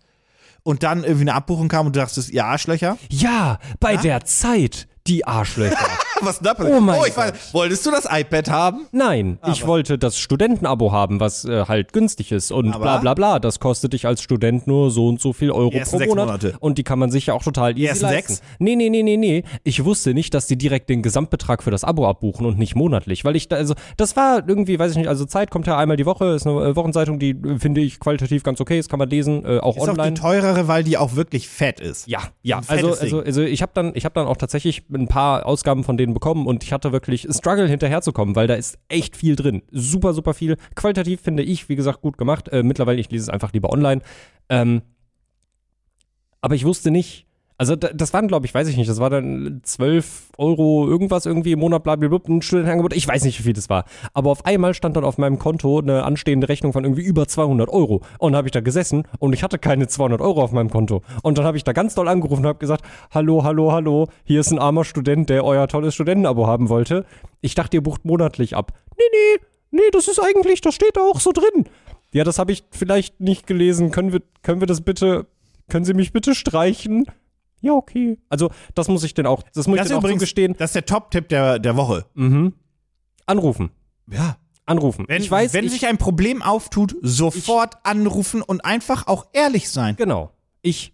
Speaker 1: und dann irgendwie eine Abbuchung kam und du dachtest, ihr Arschlöcher?
Speaker 2: Ja, bei der Zeit, die Arschlöcher.
Speaker 1: Was ist passiert?
Speaker 2: Oh mein
Speaker 1: ich weiß,
Speaker 2: Gott.
Speaker 1: wolltest du das iPad haben?
Speaker 2: Nein, ich wollte das Studentenabo haben, was äh, halt günstig ist und
Speaker 1: Aber?
Speaker 2: bla bla bla. Das kostet dich als Student nur so und so viel Euro
Speaker 1: Die
Speaker 2: pro
Speaker 1: sechs
Speaker 2: Monat.
Speaker 1: Monate.
Speaker 2: Und die kann man sich ja auch total easy
Speaker 1: ersten
Speaker 2: leisten.
Speaker 1: sechs?
Speaker 2: Nee, nee, nee, nee, nee. Ich wusste nicht, dass die direkt den Gesamtbetrag für das Abo abbuchen und nicht monatlich. Weil ich da, also, das war irgendwie, weiß ich nicht, also Zeit kommt ja einmal die Woche, ist eine äh, Wochenzeitung, die äh, finde ich qualitativ ganz okay ist, kann man lesen, äh, auch
Speaker 1: Ist
Speaker 2: online.
Speaker 1: auch die teurere, weil die auch wirklich fett ist.
Speaker 2: Ja, ja. Also, also, also ich habe dann, ich habe dann auch tatsächlich ein paar Ausgaben von denen bekommen und ich hatte wirklich Struggle hinterherzukommen, weil da ist echt viel drin. Super, super viel. Qualitativ finde ich, wie gesagt, gut gemacht. Äh, mittlerweile, ich lese es einfach lieber online. Ähm, aber ich wusste nicht, also da, das waren, glaube ich, weiß ich nicht, das war dann 12 Euro irgendwas irgendwie im Monat, blablabla, ein Studentenangebot, ich weiß nicht, wie viel das war. Aber auf einmal stand dann auf meinem Konto eine anstehende Rechnung von irgendwie über 200 Euro. Und habe ich da gesessen und ich hatte keine 200 Euro auf meinem Konto. Und dann habe ich da ganz doll angerufen und habe gesagt, hallo, hallo, hallo, hier ist ein armer Student, der euer tolles Studentenabo haben wollte. Ich dachte, ihr bucht monatlich ab. Nee, nee, nee, das ist eigentlich, das steht da auch so drin. Ja, das habe ich vielleicht nicht gelesen. Können wir, können wir das bitte, können Sie mich bitte streichen? Ja, okay. Also, das muss ich denn auch, das muss
Speaker 1: Das
Speaker 2: ich denn auch zugestehen.
Speaker 1: das ist der Top-Tipp der, der Woche.
Speaker 2: Mhm. Anrufen.
Speaker 1: Ja.
Speaker 2: Anrufen.
Speaker 1: Wenn,
Speaker 2: ich weiß,
Speaker 1: wenn
Speaker 2: ich,
Speaker 1: sich ein Problem auftut, sofort anrufen und einfach auch ehrlich sein.
Speaker 2: Genau. Ich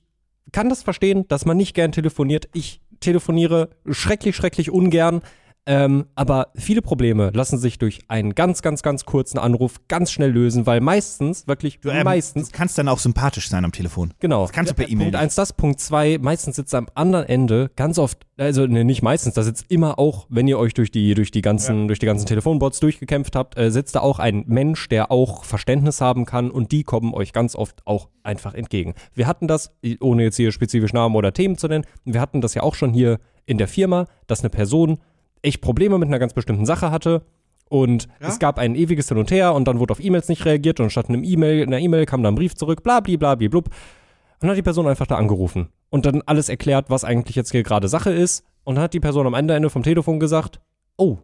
Speaker 2: kann das verstehen, dass man nicht gern telefoniert. Ich telefoniere schrecklich, schrecklich ungern. Ähm, aber viele Probleme lassen sich durch einen ganz, ganz, ganz kurzen Anruf ganz schnell lösen, weil meistens, wirklich
Speaker 1: Du, ähm,
Speaker 2: meistens,
Speaker 1: du kannst dann auch sympathisch sein am Telefon.
Speaker 2: Genau.
Speaker 1: Das kannst du per
Speaker 2: Ja,
Speaker 1: E-Mail
Speaker 2: Punkt eins das, Punkt zwei meistens sitzt am anderen Ende ganz oft, also ne, nicht meistens, da sitzt immer auch, wenn ihr euch durch die, durch die ganzen, durch die ganzen Telefonbots durchgekämpft habt, äh, sitzt da auch ein Mensch, der auch Verständnis haben kann und die kommen euch ganz oft auch einfach entgegen. Wir hatten das, ohne jetzt hier spezifisch Namen oder Themen zu nennen, wir hatten das ja auch schon hier in der Firma, dass eine Person echt Probleme mit einer ganz bestimmten Sache hatte und
Speaker 1: Ja.
Speaker 2: es gab ein ewiges Hin und Her und dann wurde auf E-Mails nicht reagiert und statt einem E-Mail, einer E-Mail kam dann ein Brief zurück, bla bla bla blub. Und dann hat die Person einfach da angerufen und dann alles erklärt, was eigentlich jetzt hier gerade Sache ist. Und dann hat die Person am Ende Ende vom Telefon gesagt, oh,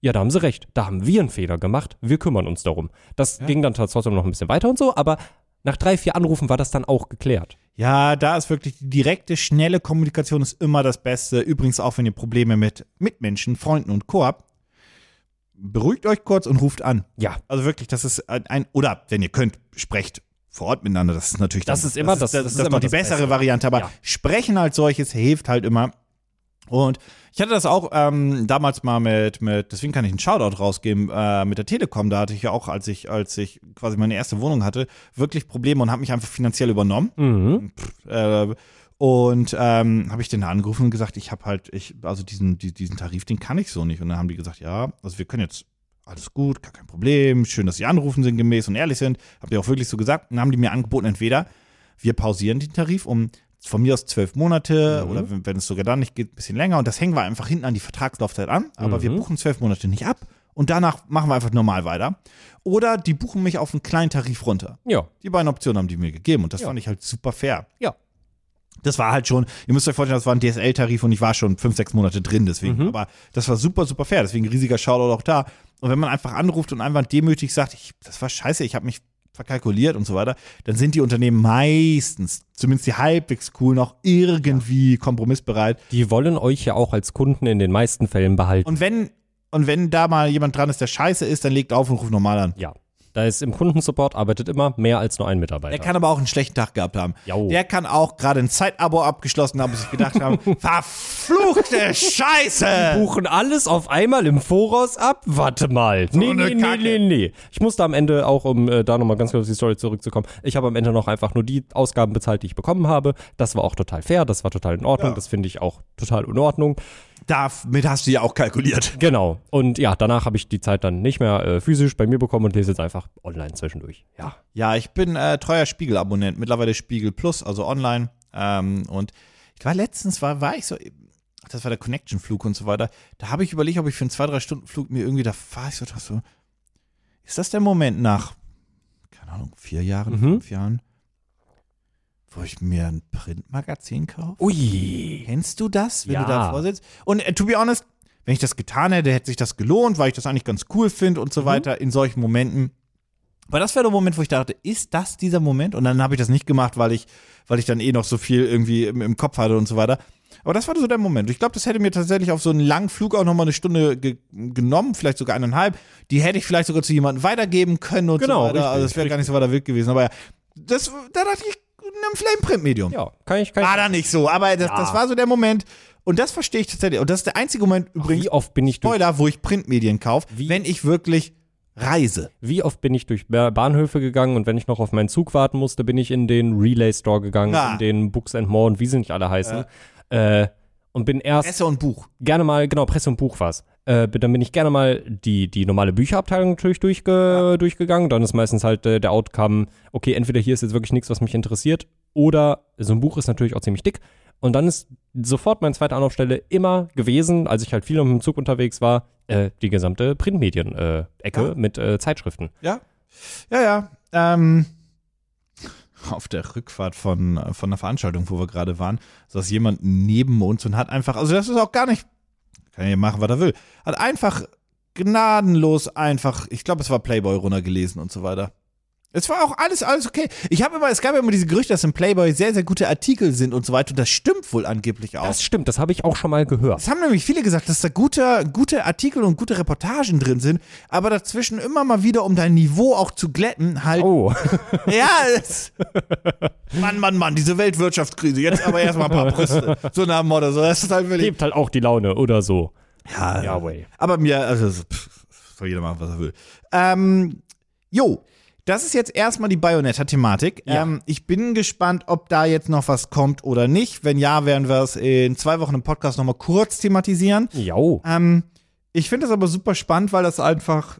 Speaker 2: ja, da haben sie recht, da haben wir einen Fehler gemacht, wir kümmern uns darum. Das ging dann trotzdem noch ein bisschen weiter und so, aber nach drei, vier Anrufen war das dann auch geklärt.
Speaker 1: Ja, da ist wirklich die direkte, schnelle Kommunikation ist immer das Beste. Übrigens auch, wenn ihr Probleme mit Mitmenschen, Freunden und Co. habt. Beruhigt euch kurz und ruft an.
Speaker 2: Ja,
Speaker 1: Also wirklich, das ist ein, ein oder wenn ihr könnt, sprecht vor Ort miteinander. Das ist natürlich
Speaker 2: Das
Speaker 1: dann-
Speaker 2: ist immer das-
Speaker 1: das,
Speaker 2: das ist
Speaker 1: ist
Speaker 2: immer
Speaker 1: die
Speaker 2: das
Speaker 1: bessere
Speaker 2: Beste.
Speaker 1: Variante. Aber
Speaker 2: Ja.
Speaker 1: sprechen als solches hilft halt immer. Und ich hatte das auch ähm, damals mal mit, mit, deswegen kann ich einen Shoutout rausgeben, äh, mit der Telekom. Da hatte ich ja auch, als ich, als ich quasi meine erste Wohnung hatte, wirklich Probleme und habe mich einfach finanziell übernommen.
Speaker 2: mhm.
Speaker 1: Äh, und ähm, habe ich den da angerufen und gesagt, ich habe halt, ich, also diesen, die, diesen Tarif, den kann ich so nicht. Und dann haben die gesagt, ja, also wir können jetzt, alles gut, gar kein Problem, schön, dass sie anrufen sind gemäß und ehrlich sind. Habt ihr auch wirklich so gesagt. Und dann haben die mir angeboten, entweder wir pausieren den Tarif um von mir aus zwölf Monate
Speaker 2: Mhm.
Speaker 1: oder wenn, wenn es sogar dann nicht geht, ein bisschen länger. Und das hängen wir einfach hinten an die Vertragslaufzeit an. Aber wir
Speaker 2: Mhm.
Speaker 1: buchen zwölf Monate nicht ab. Und danach machen wir einfach normal weiter. Oder die buchen mich auf einen kleinen Tarif runter.
Speaker 2: Ja,
Speaker 1: Die beiden Optionen haben die mir gegeben und das
Speaker 2: Ja.
Speaker 1: fand ich halt super fair.
Speaker 2: ja.
Speaker 1: Das war halt schon, ihr müsst euch vorstellen, das war ein DSL-Tarif und ich war schon fünf, sechs Monate drin, deswegen.
Speaker 2: Mhm.
Speaker 1: Aber das war super, super fair, deswegen riesiger Shoutout auch da. Und wenn man einfach anruft und einfach demütig sagt, ich, das war scheiße, ich habe mich verkalkuliert und so weiter, dann sind die Unternehmen meistens, zumindest die halbwegs cool, noch irgendwie kompromissbereit.
Speaker 2: Die wollen euch ja auch als Kunden in den meisten Fällen behalten.
Speaker 1: Und wenn, und wenn da mal jemand dran ist, der scheiße ist, dann legt auf und ruft normal an.
Speaker 2: ja. Da ist im Kundensupport arbeitet immer mehr als nur ein Mitarbeiter.
Speaker 1: Der kann aber auch einen schlechten Tag gehabt haben.
Speaker 2: Jau.
Speaker 1: Der kann auch gerade ein Zeitabo abgeschlossen haben und sich gedacht haben, verfluchte Scheiße!
Speaker 2: buchen alles auf einmal im Voraus ab? Warte mal. nee,
Speaker 1: eine
Speaker 2: nee, nee,
Speaker 1: Kacke.
Speaker 2: nee, nee. Ich musste am Ende auch, um äh, da nochmal ganz kurz auf die Story zurückzukommen, ich habe am Ende noch einfach nur die Ausgaben bezahlt, die ich bekommen habe. Das war auch total fair, das war total in Ordnung,
Speaker 1: Ja.
Speaker 2: das finde ich auch total in Ordnung.
Speaker 1: Damit hast du ja auch kalkuliert.
Speaker 2: Genau. Und ja, danach habe ich die Zeit dann nicht mehr äh, physisch bei mir bekommen und lese jetzt einfach online zwischendurch. Ja.
Speaker 1: Ja, ich bin äh, treuer Spiegel-Abonnent, mittlerweile Spiegel Plus, also online. Ähm, und ich war letztens, war, war ich so, das war der Connection-Flug und so weiter. Da habe ich überlegt, ob ich für einen 2-3-Stunden-Flug mir irgendwie, da war ich so, dachte so, ist das der Moment nach, keine Ahnung, vier Jahren,
Speaker 2: Mhm.
Speaker 1: fünf Jahren, wo ich mir ein Printmagazin kaufe.
Speaker 2: Ui.
Speaker 1: Kennst du das, wenn
Speaker 2: Ja.
Speaker 1: du davor sitzt? Und äh, to be honest, wenn ich das getan hätte, hätte sich das gelohnt, weil ich das eigentlich ganz cool finde und so weiter in solchen Momenten. Aber das wäre der Moment, wo ich dachte, ist das dieser Moment? Und dann habe ich das nicht gemacht, weil ich, weil ich dann eh noch so viel irgendwie im, im Kopf hatte und so weiter. Aber das war so der Moment. Ich glaube, das hätte mir tatsächlich auf so einen langen Flug auch nochmal eine Stunde ge genommen, vielleicht sogar eineinhalb. Die hätte ich vielleicht sogar zu jemandem weitergeben können und
Speaker 2: Genau,
Speaker 1: so weiter.
Speaker 2: richtig,
Speaker 1: also das wäre gar nicht so weiter wild gewesen. Aber ja, das, da dachte ich, nimm vielleicht ein Printmedium.
Speaker 2: Ja, kann ich, kann
Speaker 1: War
Speaker 2: ich.
Speaker 1: da nicht so, aber das,
Speaker 2: Ja.
Speaker 1: das war so der Moment. Und das verstehe ich tatsächlich. Und das ist der einzige Moment übrigens,
Speaker 2: Wie oft bin ich durch,
Speaker 1: Spoiler, wo ich Printmedien kaufe,
Speaker 2: Wie-
Speaker 1: wenn ich wirklich reise.
Speaker 2: wie oft bin ich durch Ba- Bahnhöfe gegangen und wenn ich noch auf meinen Zug warten musste, bin ich in den Relay Store gegangen,
Speaker 1: Ja.
Speaker 2: in den Books and More und wie sie nicht alle heißen. Äh, und bin erst
Speaker 1: Presse und Buch.
Speaker 2: gerne mal, genau, Presse und Buch war's. Äh, dann bin ich gerne mal die, die normale Bücherabteilung natürlich durchge durchgegangen. Dann ist meistens halt äh, der Outcome, okay, entweder hier ist jetzt wirklich nichts, was mich interessiert, oder so ein Buch ist natürlich auch ziemlich dick. Und dann ist sofort meine zweite Anlaufstelle immer gewesen, als ich halt viel mit dem Zug unterwegs war, äh, die gesamte Printmedien-Ecke
Speaker 1: Ja.
Speaker 2: mit äh, Zeitschriften.
Speaker 1: Ja. Ja, ja. Ähm, auf der Rückfahrt von, von einer Veranstaltung, wo wir gerade waren, saß jemand neben uns und hat einfach, also das ist auch gar nicht, kann ja machen, was er will, hat einfach gnadenlos einfach, ich glaube, es war Playboy runtergelesen und so weiter. Es war auch alles, alles okay. Ich habe immer, es gab ja immer diese Gerüchte, dass im Playboy sehr, sehr gute Artikel sind und so weiter. Und das stimmt wohl angeblich auch.
Speaker 2: Das stimmt, das habe ich auch schon mal gehört.
Speaker 1: Es haben nämlich viele gesagt, dass da gute, gute Artikel und gute Reportagen drin sind, aber dazwischen immer mal wieder, um dein Niveau auch zu glätten, halt.
Speaker 2: Oh,
Speaker 1: Ja, es, Mann, Mann, Mann, diese Weltwirtschaftskrise, jetzt aber erstmal ein paar Brüste. So nach dem Motto, so, das ist halt wirklich.
Speaker 2: hebt halt auch die Laune oder so.
Speaker 1: Ja,
Speaker 2: Ja, way.
Speaker 1: aber mir, also, pff, soll jeder machen, was er will. Ähm, jo. Das ist jetzt erstmal die Bayonetta-Thematik.
Speaker 2: Ja.
Speaker 1: Ähm, ich bin gespannt, ob da jetzt noch was kommt oder nicht. Wenn ja, werden wir es in zwei Wochen im Podcast nochmal kurz thematisieren.
Speaker 2: Jo.
Speaker 1: Ähm, ich finde das aber super spannend, weil das einfach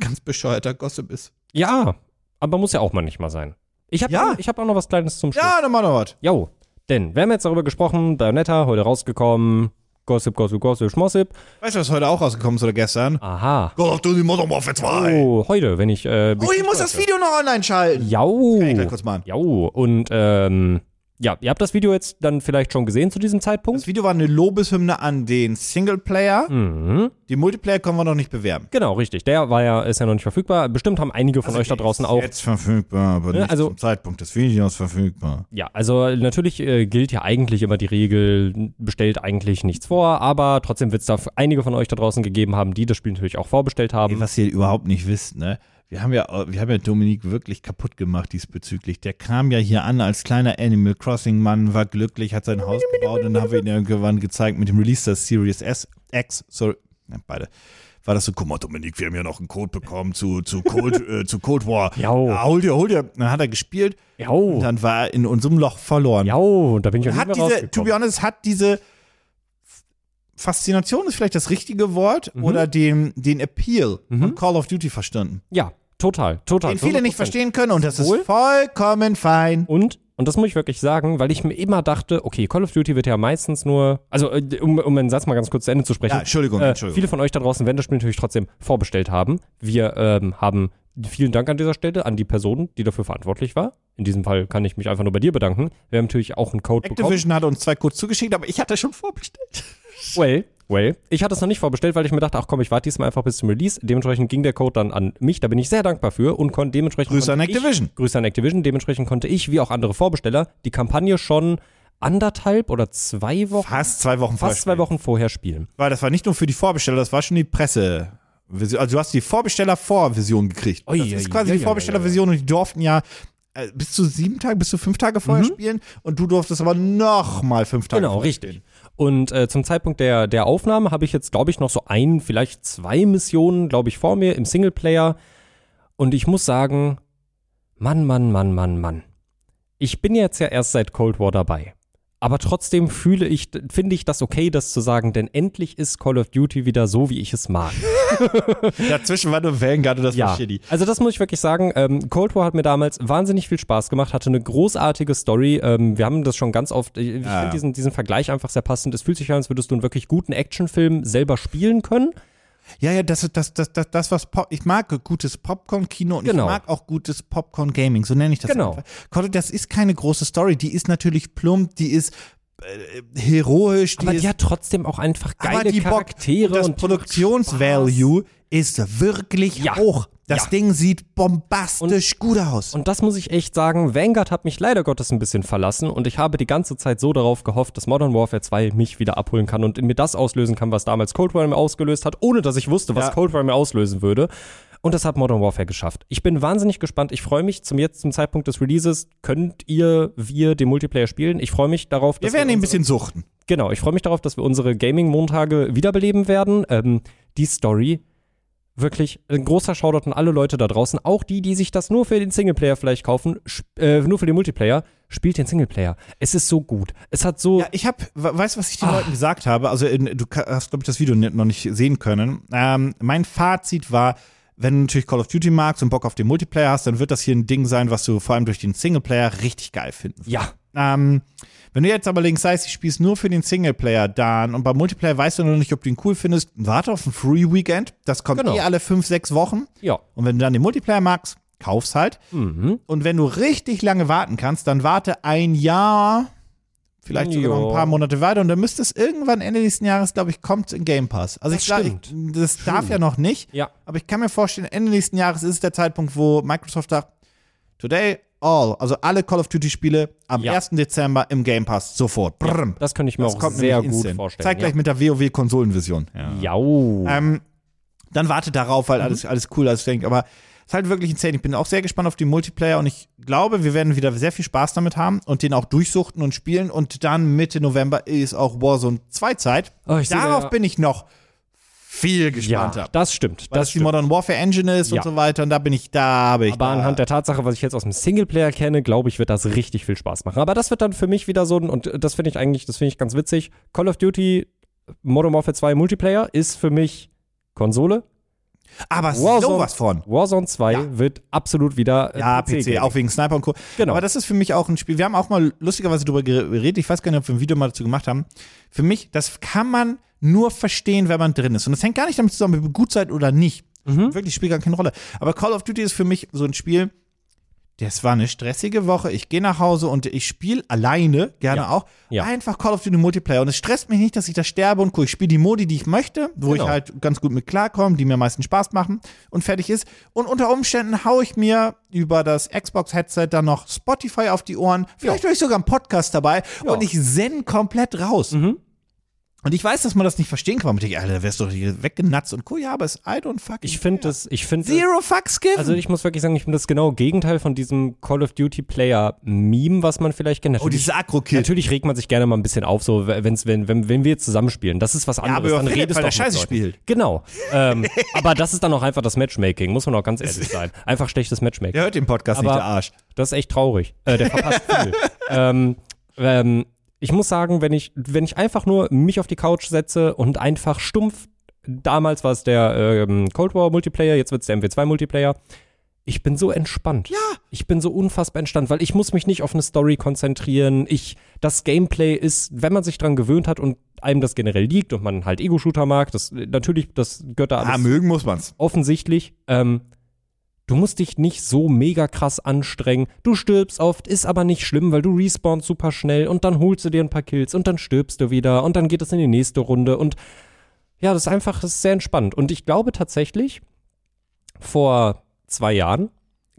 Speaker 1: ganz bescheuerter Gossip ist.
Speaker 2: Ja, aber muss ja auch mal nicht mal sein. Ich habe
Speaker 1: Ja.
Speaker 2: ich hab auch noch was Kleines zum Schluss.
Speaker 1: Ja, dann mach doch was.
Speaker 2: Jo, denn wir haben jetzt darüber gesprochen, Bayonetta, heute rausgekommen, Gossip, Gossip, Gossip, Schmossip.
Speaker 1: Weißt du, was heute auch rausgekommen ist oder gestern?
Speaker 2: Aha.
Speaker 1: Call of Duty Modern Warfare 2.
Speaker 2: Oh, heute, wenn ich. Äh,
Speaker 1: Oh, ich muss das Video noch online schalten.
Speaker 2: Jau.
Speaker 1: Kann ich gleich kurz machen.
Speaker 2: Jau. Und ähm, ja, ihr habt das Video jetzt dann vielleicht schon gesehen zu diesem Zeitpunkt.
Speaker 1: Das Video war eine Lobeshymne an den Singleplayer.
Speaker 2: Mhm.
Speaker 1: Die Multiplayer können wir noch nicht bewerben.
Speaker 2: Genau, richtig. Der war ja, ist ja noch nicht verfügbar. Bestimmt haben einige von euch da draußen auch.
Speaker 1: Jetzt verfügbar, aber nicht
Speaker 2: also-
Speaker 1: zum Zeitpunkt des Videos verfügbar.
Speaker 2: Ja, also natürlich äh, gilt ja eigentlich immer die Regel, bestellt eigentlich nichts vor, aber trotzdem wird es da einige von euch da draußen gegeben haben, die das Spiel natürlich auch vorbestellt haben.
Speaker 1: Ey, was ihr überhaupt nicht wisst, ne? Wir haben ja, wir haben ja Dominik wirklich kaputt gemacht diesbezüglich. Der kam ja hier an als kleiner Animal Crossing Mann, war glücklich, hat sein Haus gebaut und dann haben wir ihn irgendwann gezeigt mit dem Release der Series S, X, sorry, ja, beide. War das so, guck mal, Dominik, wir haben ja noch einen Code bekommen zu, zu, Cold, äh, zu Cold War.
Speaker 2: Jau.
Speaker 1: Ja, hol dir, hol dir. Dann hat er gespielt und
Speaker 2: Jau,
Speaker 1: dann war er in unserem Loch verloren.
Speaker 2: jau, da bin ich auch nicht
Speaker 1: hat
Speaker 2: mehr
Speaker 1: diese, to be honest, hat diese Faszination ist vielleicht das richtige Wort
Speaker 2: Mhm.
Speaker 1: oder den, den Appeal von Call of Duty verstanden.
Speaker 2: Ja, total, total.
Speaker 1: Den viele nicht
Speaker 2: 100%.
Speaker 1: verstehen können und das ist
Speaker 2: Wohl?
Speaker 1: vollkommen fein.
Speaker 2: Und, und das muss ich wirklich sagen, weil ich mir immer dachte, okay, Call of Duty wird ja meistens nur, also äh, um, um meinen Satz mal ganz kurz zu Ende zu sprechen.
Speaker 1: Ja, Entschuldigung,
Speaker 2: äh,
Speaker 1: Entschuldigung.
Speaker 2: Viele von euch da draußen werden das Spiel natürlich trotzdem vorbestellt haben. Wir ähm, haben vielen Dank an dieser Stelle an die Person, die dafür verantwortlich war. In diesem Fall kann ich mich einfach nur bei dir bedanken. Wir haben natürlich auch einen Code bekommen.
Speaker 1: Activision hat uns zwei Codes zugeschickt, aber ich hatte schon vorbestellt.
Speaker 2: Well, well. Ich hatte es noch nicht vorbestellt, weil ich mir dachte, ach komm, ich warte diesmal einfach bis zum Release. Dementsprechend ging der Code dann an mich. Da bin ich sehr dankbar für und konnte dementsprechend.
Speaker 1: Grüße an Activision.
Speaker 2: Ich, Grüße an Activision. Dementsprechend konnte ich, wie auch andere Vorbesteller, die Kampagne schon anderthalb oder zwei Wochen,
Speaker 1: Fast zwei Wochen vorher.
Speaker 2: fast zwei Wochen vorher spielen.
Speaker 1: Weil das war nicht nur für die Vorbesteller, das war schon die Presse. Also du hast die Vorbesteller-Vorversion gekriegt.
Speaker 2: Ui,
Speaker 1: das
Speaker 2: ui,
Speaker 1: ist quasi
Speaker 2: ui,
Speaker 1: die
Speaker 2: ui,
Speaker 1: Vorbestellerversion und die durften ja äh, bis zu sieben Tage, bis zu fünf Tage vorher spielen und du durftest aber noch mal fünf Tage
Speaker 2: Genau,
Speaker 1: vorher
Speaker 2: richtig.
Speaker 1: spielen.
Speaker 2: Und äh, zum Zeitpunkt der, der Aufnahme habe ich jetzt, glaube ich, noch so ein, vielleicht zwei Missionen, glaube ich, vor mir im Singleplayer. Und ich muss sagen, Mann, Mann, Mann, Mann, Mann. Ich bin jetzt ja erst seit Cold War dabei. Aber trotzdem fühle ich, finde ich das okay, das zu sagen, denn endlich ist Call of Duty wieder so, wie ich es mag.
Speaker 1: Dazwischen war nur Vanguard und das war
Speaker 2: Ja,
Speaker 1: shitty.
Speaker 2: also das muss ich wirklich sagen. Ähm, Cold War hat mir damals wahnsinnig viel Spaß gemacht, hatte eine großartige Story. Ähm, wir haben das schon ganz oft, ich, ich
Speaker 1: Ja.
Speaker 2: finde diesen, diesen Vergleich einfach sehr passend. Es fühlt sich an, als würdest du einen wirklich guten Actionfilm selber spielen können.
Speaker 1: Ja, ja, das ist das, das, das, das was Pop, ich mag gutes Popcorn-Kino und
Speaker 2: Genau.
Speaker 1: ich mag auch gutes Popcorn-Gaming, so nenne ich das
Speaker 2: Genau.
Speaker 1: einfach. Das ist keine große Story, die ist natürlich plump, die ist äh, heroisch, die
Speaker 2: Aber
Speaker 1: ist
Speaker 2: die hat trotzdem auch einfach geile
Speaker 1: Bock-
Speaker 2: Charaktere
Speaker 1: und das
Speaker 2: und
Speaker 1: Produktionsvalue ist wirklich
Speaker 2: Ja.
Speaker 1: hoch. Das
Speaker 2: Ja.
Speaker 1: Ding sieht bombastisch gut aus.
Speaker 2: Und das muss ich echt sagen, Vanguard hat mich leider Gottes ein bisschen verlassen und ich habe die ganze Zeit so darauf gehofft, dass Modern Warfare 2 mich wieder abholen kann und in mir das auslösen kann, was damals Cold War mir ausgelöst hat, ohne dass ich wusste, was
Speaker 1: Ja.
Speaker 2: Cold War mir auslösen würde. Und das hat Modern Warfare geschafft. Ich bin wahnsinnig gespannt. Ich freue mich zum jetzt zum Zeitpunkt des Releases könnt ihr wir den Multiplayer spielen. Ich freue mich darauf,
Speaker 1: wir
Speaker 2: dass
Speaker 1: werden ihn ein bisschen suchten.
Speaker 2: Genau, ich freue mich darauf, dass wir unsere Gaming-Montage wiederbeleben werden. Ähm, die Story, wirklich ein großer Shoutout an alle Leute da draußen, auch die, die sich das nur für den Singleplayer vielleicht kaufen, äh, nur für den Multiplayer, spielt den Singleplayer. Es ist so gut. Es hat so.
Speaker 1: Ja, ich habe, weißt du, was ich den
Speaker 2: Ah.
Speaker 1: Leuten gesagt habe? Also, in, du hast, glaube ich, das Video noch nicht sehen können. Ähm, mein Fazit war, wenn du natürlich Call of Duty magst und Bock auf den Multiplayer hast, dann wird das hier ein Ding sein, was du vor allem durch den Singleplayer richtig geil finden wirst.
Speaker 2: ja,
Speaker 1: Ähm, wenn du jetzt aber links heißt, ich spiel's nur für den Singleplayer dann und beim Multiplayer weißt du noch nicht, ob du ihn cool findest, warte auf ein Free Weekend. Das kommt
Speaker 2: Genau.
Speaker 1: eh alle fünf, sechs Wochen.
Speaker 2: ja.
Speaker 1: Und wenn du dann den Multiplayer magst, kauf's halt.
Speaker 2: Mhm.
Speaker 1: Und wenn du richtig lange warten kannst, dann warte ein Jahr, vielleicht sogar noch
Speaker 2: Ja.
Speaker 1: ein paar Monate weiter und dann müsste es irgendwann Ende nächsten Jahres, glaube ich, kommt in Game Pass. Also
Speaker 2: Das
Speaker 1: ich glaube,
Speaker 2: stimmt.
Speaker 1: das darf ja noch nicht,
Speaker 2: Ja.
Speaker 1: aber ich kann mir vorstellen, Ende nächsten Jahres ist es der Zeitpunkt, wo Microsoft sagt, today all, also alle Call of Duty Spiele am
Speaker 2: Ja.
Speaker 1: 1. Dezember im Game Pass, sofort. Brrm.
Speaker 2: Das könnte ich mir
Speaker 1: Das
Speaker 2: auch sehr gut
Speaker 1: instant.
Speaker 2: vorstellen.
Speaker 1: Zeig gleich mit der WoW-Konsolenvision. Ja.
Speaker 2: Jau.
Speaker 1: Ähm, dann warte darauf,
Speaker 2: Mhm.
Speaker 1: weil alles, alles cool ist, denke Aber ist halt wirklich insane. Ich bin auch sehr gespannt auf die Multiplayer und ich glaube, wir werden wieder sehr viel Spaß damit haben und den auch durchsuchten und spielen. Und dann Mitte November ist auch Warzone 2 Zeit.
Speaker 2: Oh, ich sehe
Speaker 1: Darauf
Speaker 2: da-
Speaker 1: bin ich noch viel
Speaker 2: ja,
Speaker 1: gespannter.
Speaker 2: das stimmt.
Speaker 1: weil
Speaker 2: Das
Speaker 1: das die
Speaker 2: stimmt.
Speaker 1: Modern Warfare Engine ist
Speaker 2: Ja.
Speaker 1: und so weiter. Und da bin ich da, bin ich
Speaker 2: Aber
Speaker 1: da.
Speaker 2: anhand der Tatsache, was ich jetzt aus dem Singleplayer kenne, glaube ich, wird das richtig viel Spaß machen. Aber das wird dann für mich wieder so ein, und das finde ich eigentlich, das finde ich ganz witzig. Call of Duty Modern Warfare 2 Multiplayer ist für mich Konsole.
Speaker 1: Aber
Speaker 2: Warzone-
Speaker 1: sowas von.
Speaker 2: Warzone 2
Speaker 1: Ja.
Speaker 2: wird absolut wieder äh,
Speaker 1: Ja, PC,
Speaker 2: Gaming.
Speaker 1: auch wegen Sniper und Co.
Speaker 2: Genau.
Speaker 1: Aber das ist für mich auch ein Spiel. Wir haben auch mal lustigerweise darüber geredet. Ich weiß gar nicht, ob wir ein Video mal dazu gemacht haben. Für mich, das kann man nur verstehen, wenn man drin ist. Und das hängt gar nicht damit zusammen, ob ihr gut seid oder nicht.
Speaker 2: Mhm.
Speaker 1: Wirklich spielt gar keine Rolle. Aber Call of Duty ist für mich so ein Spiel. Das war eine stressige Woche. Ich gehe nach Hause und ich spiele alleine, gerne
Speaker 2: Ja.
Speaker 1: auch,
Speaker 2: Ja.
Speaker 1: einfach Call of Duty Multiplayer. Und es stresst mich nicht, dass ich da sterbe und cool. Ich spiele die Modi, die ich möchte, wo
Speaker 2: Genau.
Speaker 1: ich halt ganz gut mit klarkomme, die mir am meisten Spaß machen und fertig ist. Und unter Umständen haue ich mir über das Xbox-Headset dann noch Spotify auf die Ohren. Vielleicht höre ich sogar einen Podcast dabei
Speaker 2: Ja.
Speaker 1: und ich zen komplett raus.
Speaker 2: Mhm.
Speaker 1: Und ich weiß, dass man das nicht verstehen kann. Man denkt, Alter, da wärst du doch hier weggenatzt und cool. Ja, aber es I don't fucking
Speaker 2: Ich finde das, ich finde
Speaker 1: Zero fucks given.
Speaker 2: Also ich muss wirklich sagen, ich bin das genaue Gegenteil von diesem Call of Duty Player Meme, was man vielleicht kennt.
Speaker 1: oh,
Speaker 2: Natürlich-
Speaker 1: diese Agro-Kill.
Speaker 2: Natürlich regt man sich gerne mal ein bisschen auf, so wenn's, wenn, wenn, wenn wir jetzt zusammenspielen. Das ist was anderes.
Speaker 1: aber über
Speaker 2: dann redest du auch
Speaker 1: Scheiße spielt.
Speaker 2: Genau. ähm, aber das ist dann auch einfach das Matchmaking, muss man auch ganz ehrlich sein. Einfach schlechtes Matchmaking.
Speaker 1: Der hört den Podcast
Speaker 2: Aber-
Speaker 1: nicht, der Arsch.
Speaker 2: Das ist echt traurig. Äh, der verpasst viel. ähm, ähm, ich muss sagen, wenn ich, wenn ich einfach nur mich auf die Couch setze und einfach stumpf, damals war es der ähm, Cold War Multiplayer, jetzt wird es der MW2 Multiplayer. Ich bin so entspannt. Ja. Ich bin so unfassbar entspannt, weil ich muss mich nicht auf eine Story konzentrieren. Ich, das Gameplay ist, wenn man sich dran gewöhnt hat und einem das generell liegt und man halt Ego-Shooter mag, das natürlich, das gehört da alles
Speaker 1: Ah, mögen muss man's.
Speaker 2: offensichtlich. Ähm, du musst dich nicht so mega krass anstrengen. Du stirbst oft, ist aber nicht schlimm, weil du respawnst super schnell und dann holst du dir ein paar Kills und dann stirbst du wieder und dann geht es in die nächste Runde und ja, das ist einfach, das ist sehr entspannt. Und ich glaube tatsächlich, vor zwei Jahren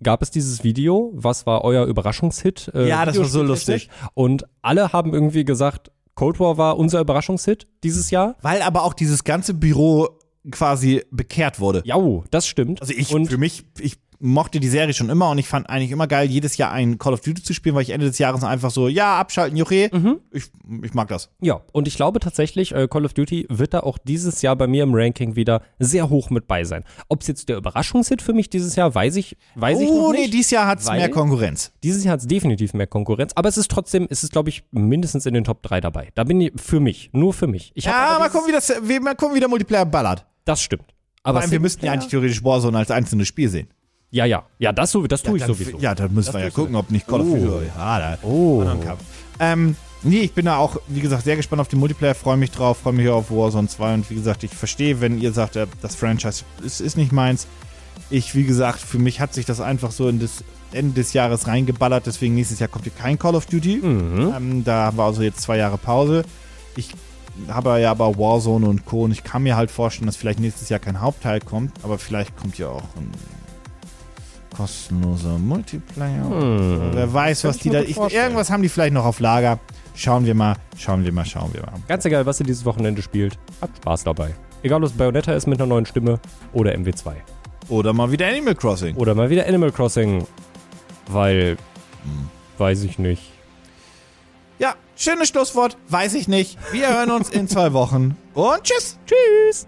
Speaker 2: gab es dieses Video, was war euer Überraschungshit? äh,
Speaker 1: Ja, das war so
Speaker 2: videospieltechnisch. Und alle haben irgendwie gesagt, Cold War war unser Überraschungshit dieses Jahr.
Speaker 1: Weil aber auch dieses ganze Büro quasi bekehrt wurde.
Speaker 2: Jau, das stimmt.
Speaker 1: Also ich,
Speaker 2: und
Speaker 1: für mich, ich mochte die Serie schon immer und ich fand eigentlich immer geil, jedes Jahr ein Call of Duty zu spielen, weil ich Ende des Jahres einfach so, ja, abschalten, Juche.
Speaker 2: Mhm.
Speaker 1: Ich, ich mag das.
Speaker 2: Ja, und ich glaube tatsächlich, äh, Call of Duty wird da auch dieses Jahr bei mir im Ranking wieder sehr hoch mit bei sein. Ob es jetzt der Überraschungshit für mich dieses Jahr, weiß ich, weiß ich noch
Speaker 1: oh, nee,
Speaker 2: nicht.
Speaker 1: dieses Jahr hat es mehr Konkurrenz.
Speaker 2: dieses Jahr hat es definitiv mehr Konkurrenz, aber es ist trotzdem, es ist glaube ich mindestens in den Top 3 dabei. Da bin ich für mich, nur für mich. Ich
Speaker 1: Ja, mal gucken, wie das, wie, mal gucken, wie der Multiplayer ballert.
Speaker 2: Das stimmt.
Speaker 1: Vor
Speaker 2: Aber
Speaker 1: allem, wir müssten ja eigentlich theoretisch Warzone als einzelnes Spiel sehen.
Speaker 2: Ja, ja, ja, das, so, das tue ich
Speaker 1: dann,
Speaker 2: sowieso.
Speaker 1: Ja, dann müssen wir ja gucken, ob nicht Call of
Speaker 2: Oh.
Speaker 1: Duty. Ja, da.
Speaker 2: Oh.
Speaker 1: Ähm, Nee, ich bin da auch, wie gesagt, sehr gespannt auf den Multiplayer, freue mich drauf, freue mich auf Warzone 2 und wie gesagt, ich verstehe, wenn ihr sagt, äh, das Franchise ist, ist nicht meins. Ich, wie gesagt, für mich hat sich das einfach so in das Ende des Jahres reingeballert, deswegen nächstes Jahr kommt hier kein Call of Duty.
Speaker 2: Mhm.
Speaker 1: Ähm, da haben wir also jetzt zwei Jahre Pause. Ich habe ja aber Warzone und Co. und ich kann mir halt vorstellen, dass vielleicht nächstes Jahr kein Hauptteil kommt, aber vielleicht kommt ja auch ein kostenloser Multiplayer.
Speaker 2: Hm.
Speaker 1: Wer weiß, was die da. Ich, irgendwas haben die vielleicht noch auf Lager. Schauen wir mal, schauen wir mal, schauen wir mal.
Speaker 2: Ganz egal, was ihr dieses Wochenende spielt, habt Spaß dabei. Egal, ob es Bayonetta ist mit einer neuen Stimme oder MW2.
Speaker 1: Oder mal wieder Animal Crossing.
Speaker 2: Oder mal wieder Animal Crossing, weil, weiß ich nicht.
Speaker 1: Ja, schönes Schlusswort. Weiß ich nicht. Wir hören uns in zwei Wochen. Und tschüss.
Speaker 2: Tschüss!